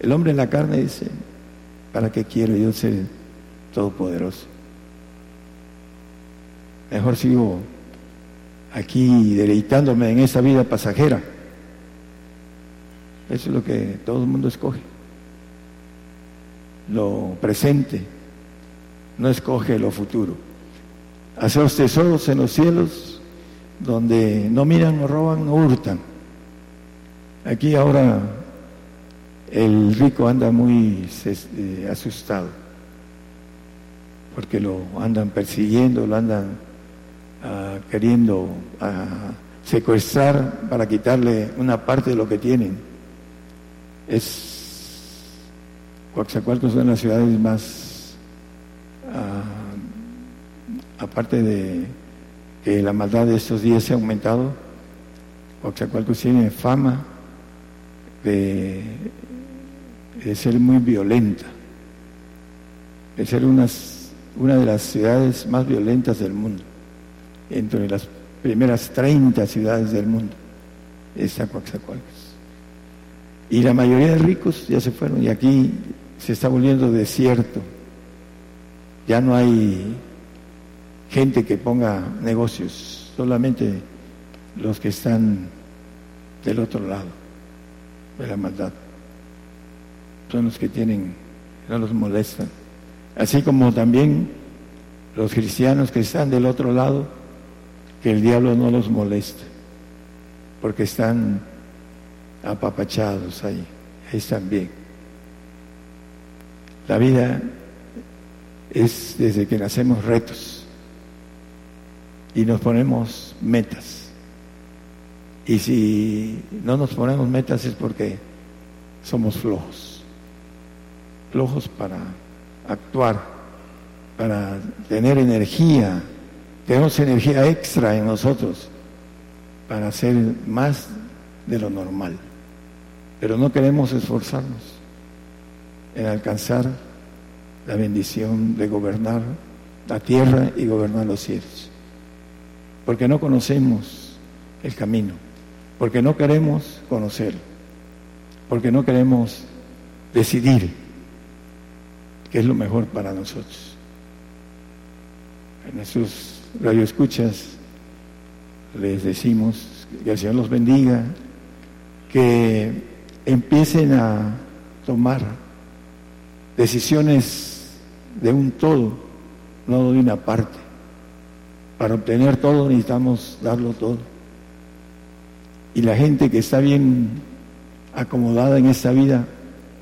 E: El hombre en la carne dice, ¿para qué quiero yo ser todopoderoso? Mejor sigo aquí deleitándome en esa vida pasajera. Eso es lo que todo el mundo escoge. Lo presente, no escoge lo futuro. Hacer tesoros en los cielos donde no miran, no roban, no hurtan. Aquí ahora el rico anda muy eh, asustado porque lo andan persiguiendo, lo andan queriendo secuestrar para quitarle una parte de lo que tienen. Es Coaxacualcos es una las ciudades más, ah, aparte de que la maldad de estos días se ha aumentado, tiene fama de, de ser muy violenta, de ser unas, una de las ciudades más violentas del mundo, entre las primeras 30 ciudades del mundo, está Coaxacualcos. Y la mayoría de ricos ya se fueron y aquí se está volviendo desierto. Ya no hay gente que ponga negocios, solamente los que están del otro lado de la maldad. Son los que tienen, no los molestan. Así como también los cristianos que están del otro lado, que el diablo no los molesta, porque están apapachados ahí, ahí están bien. La vida es desde que nacemos retos y nos ponemos metas. Y si no nos ponemos metas es porque somos flojos, flojos para actuar, para tener energía, tenemos energía extra en nosotros para hacer más de lo normal. Pero no queremos esforzarnos en alcanzar la bendición de gobernar la tierra y gobernar los cielos, porque no conocemos el camino, porque no queremos conocer, porque no queremos decidir qué es lo mejor para nosotros. En esos radioescuchas les decimos que el Señor los bendiga, que empiecen a tomar decisiones de un todo, no de una parte. Para obtener todo necesitamos darlo todo. Y la gente que está bien acomodada en esta vida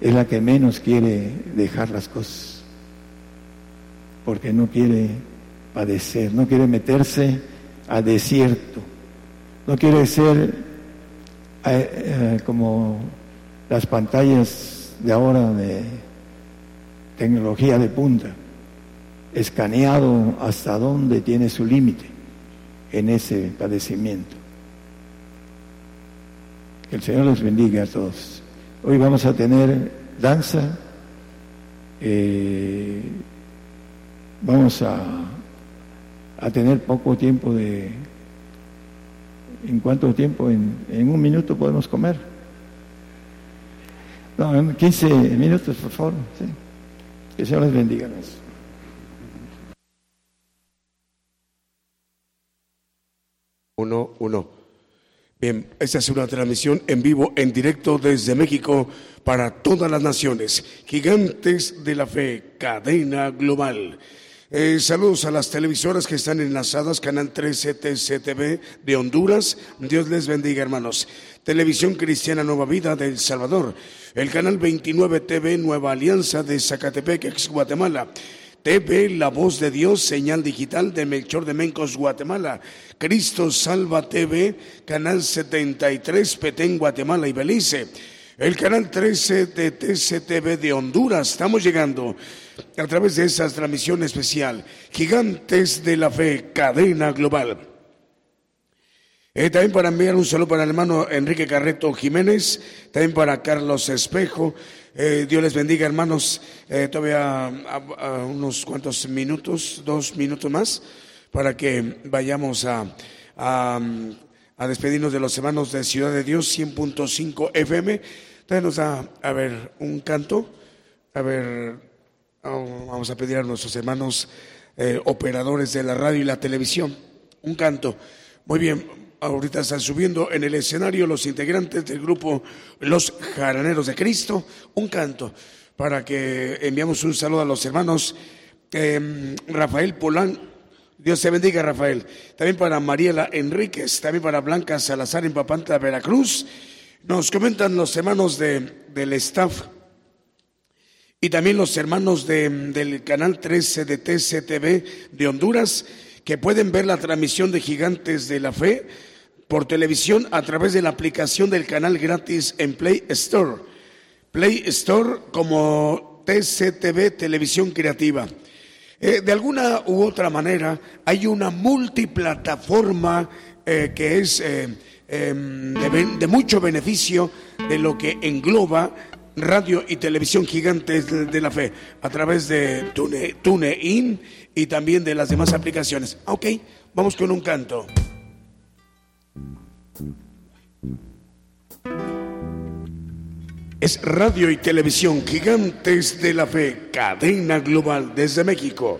E: es la que menos quiere dejar las cosas, porque no quiere padecer, no quiere meterse a desierto, no quiere ser eh, eh, como las pantallas de ahora de tecnología de punta, escaneado hasta dónde tiene su límite en ese padecimiento. Que el Señor los bendiga a todos. Hoy vamos a tener danza, eh, vamos a, a tener poco tiempo de... ¿En cuánto tiempo? En, en un minuto podemos comer. No, 15 minutos, por favor. Sí. Que el Señor les bendiga.
A: Uno, uno. Bien, esta es una transmisión en vivo, en directo desde México para todas las naciones. Gigantes de la Fe, cadena global. Eh, saludos a las televisoras que están enlazadas, Canal 13 TCTV de Honduras. Dios les bendiga, hermanos. Televisión Cristiana Nueva Vida de El Salvador, el canal 29 TV Nueva Alianza de Zacatepec, ex Guatemala. TV La Voz de Dios, señal digital de Melchor de Mencos, Guatemala. Cristo Salva TV, canal 73, Petén, Guatemala y Belice. El canal 13 de TCTV de Honduras. Estamos llegando a través de esa transmisión especial. Gigantes de la Fe, cadena global. Eh, también para enviar un saludo para el hermano Enrique Carreto Jiménez, también para Carlos Espejo. Eh, Dios les bendiga, hermanos. Eh, todavía a, unos cuantos minutos, dos minutos más, para que vayamos a, a, despedirnos de los hermanos de Ciudad de Dios 100.5 FM. Entonces nos da, a ver, un canto. A ver, vamos a pedir a nuestros hermanos operadores de la radio y la televisión. Un canto. Muy bien, Ahorita están subiendo en el escenario los integrantes del grupo Los Jaraneros de Cristo, un canto para que enviamos un saludo a los hermanos em, Rafael Polán. Dios te bendiga, Rafael. También para Mariela Enríquez, también para Blanca Salazar en Papanta, Veracruz. Nos comentan los hermanos del staff y también los hermanos del canal 13 de TCTV de Honduras que pueden ver la transmisión de Gigantes de la Fe
B: por televisión a través de la aplicación del canal gratis en Play Store. Play Store como TCTV Televisión Creativa. Eh, de alguna u otra manera hay una multiplataforma eh, que es eh, em, de, mucho beneficio de lo que engloba radio y televisión gigantes de, la fe a través de TuneIn y también de las demás aplicaciones. Ok, vamos con un canto. Es radio y televisión gigantes de la fe, cadena global desde México.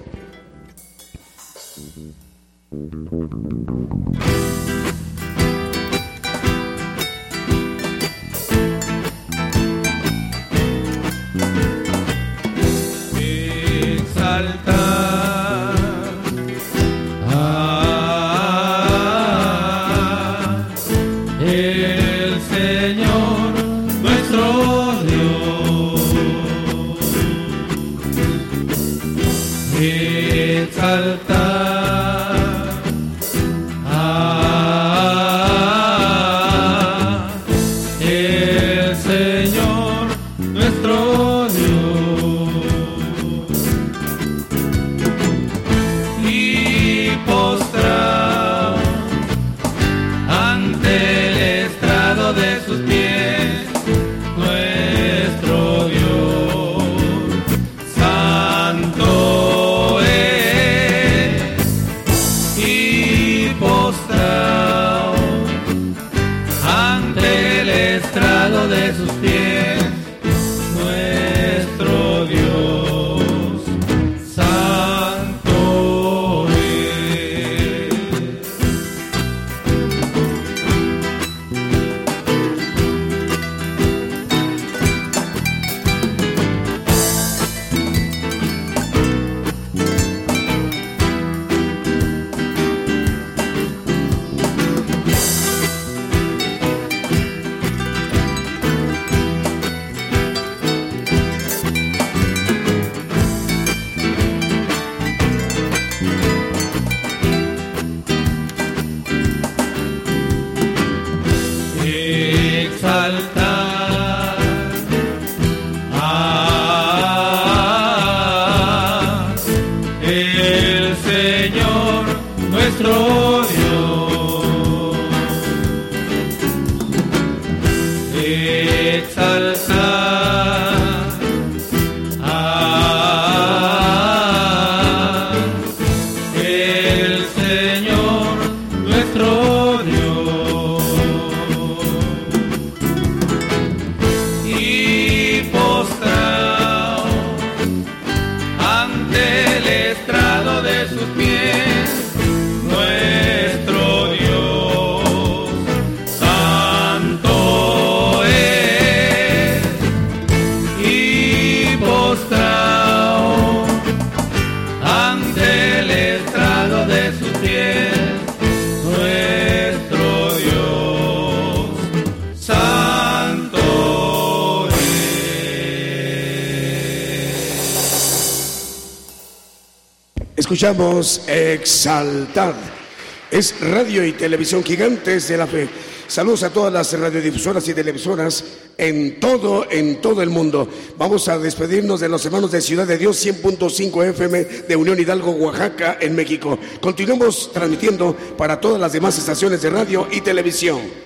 B: Escuchamos Exaltar. Es radio y televisión gigantes de la fe. Saludos a todas las radiodifusoras y televisoras en todo, en todo el mundo. Vamos a despedirnos de los hermanos de Ciudad de Dios 100.5 FM de Unión Hidalgo, Oaxaca, en México. Continuamos transmitiendo para todas las demás estaciones de radio y televisión.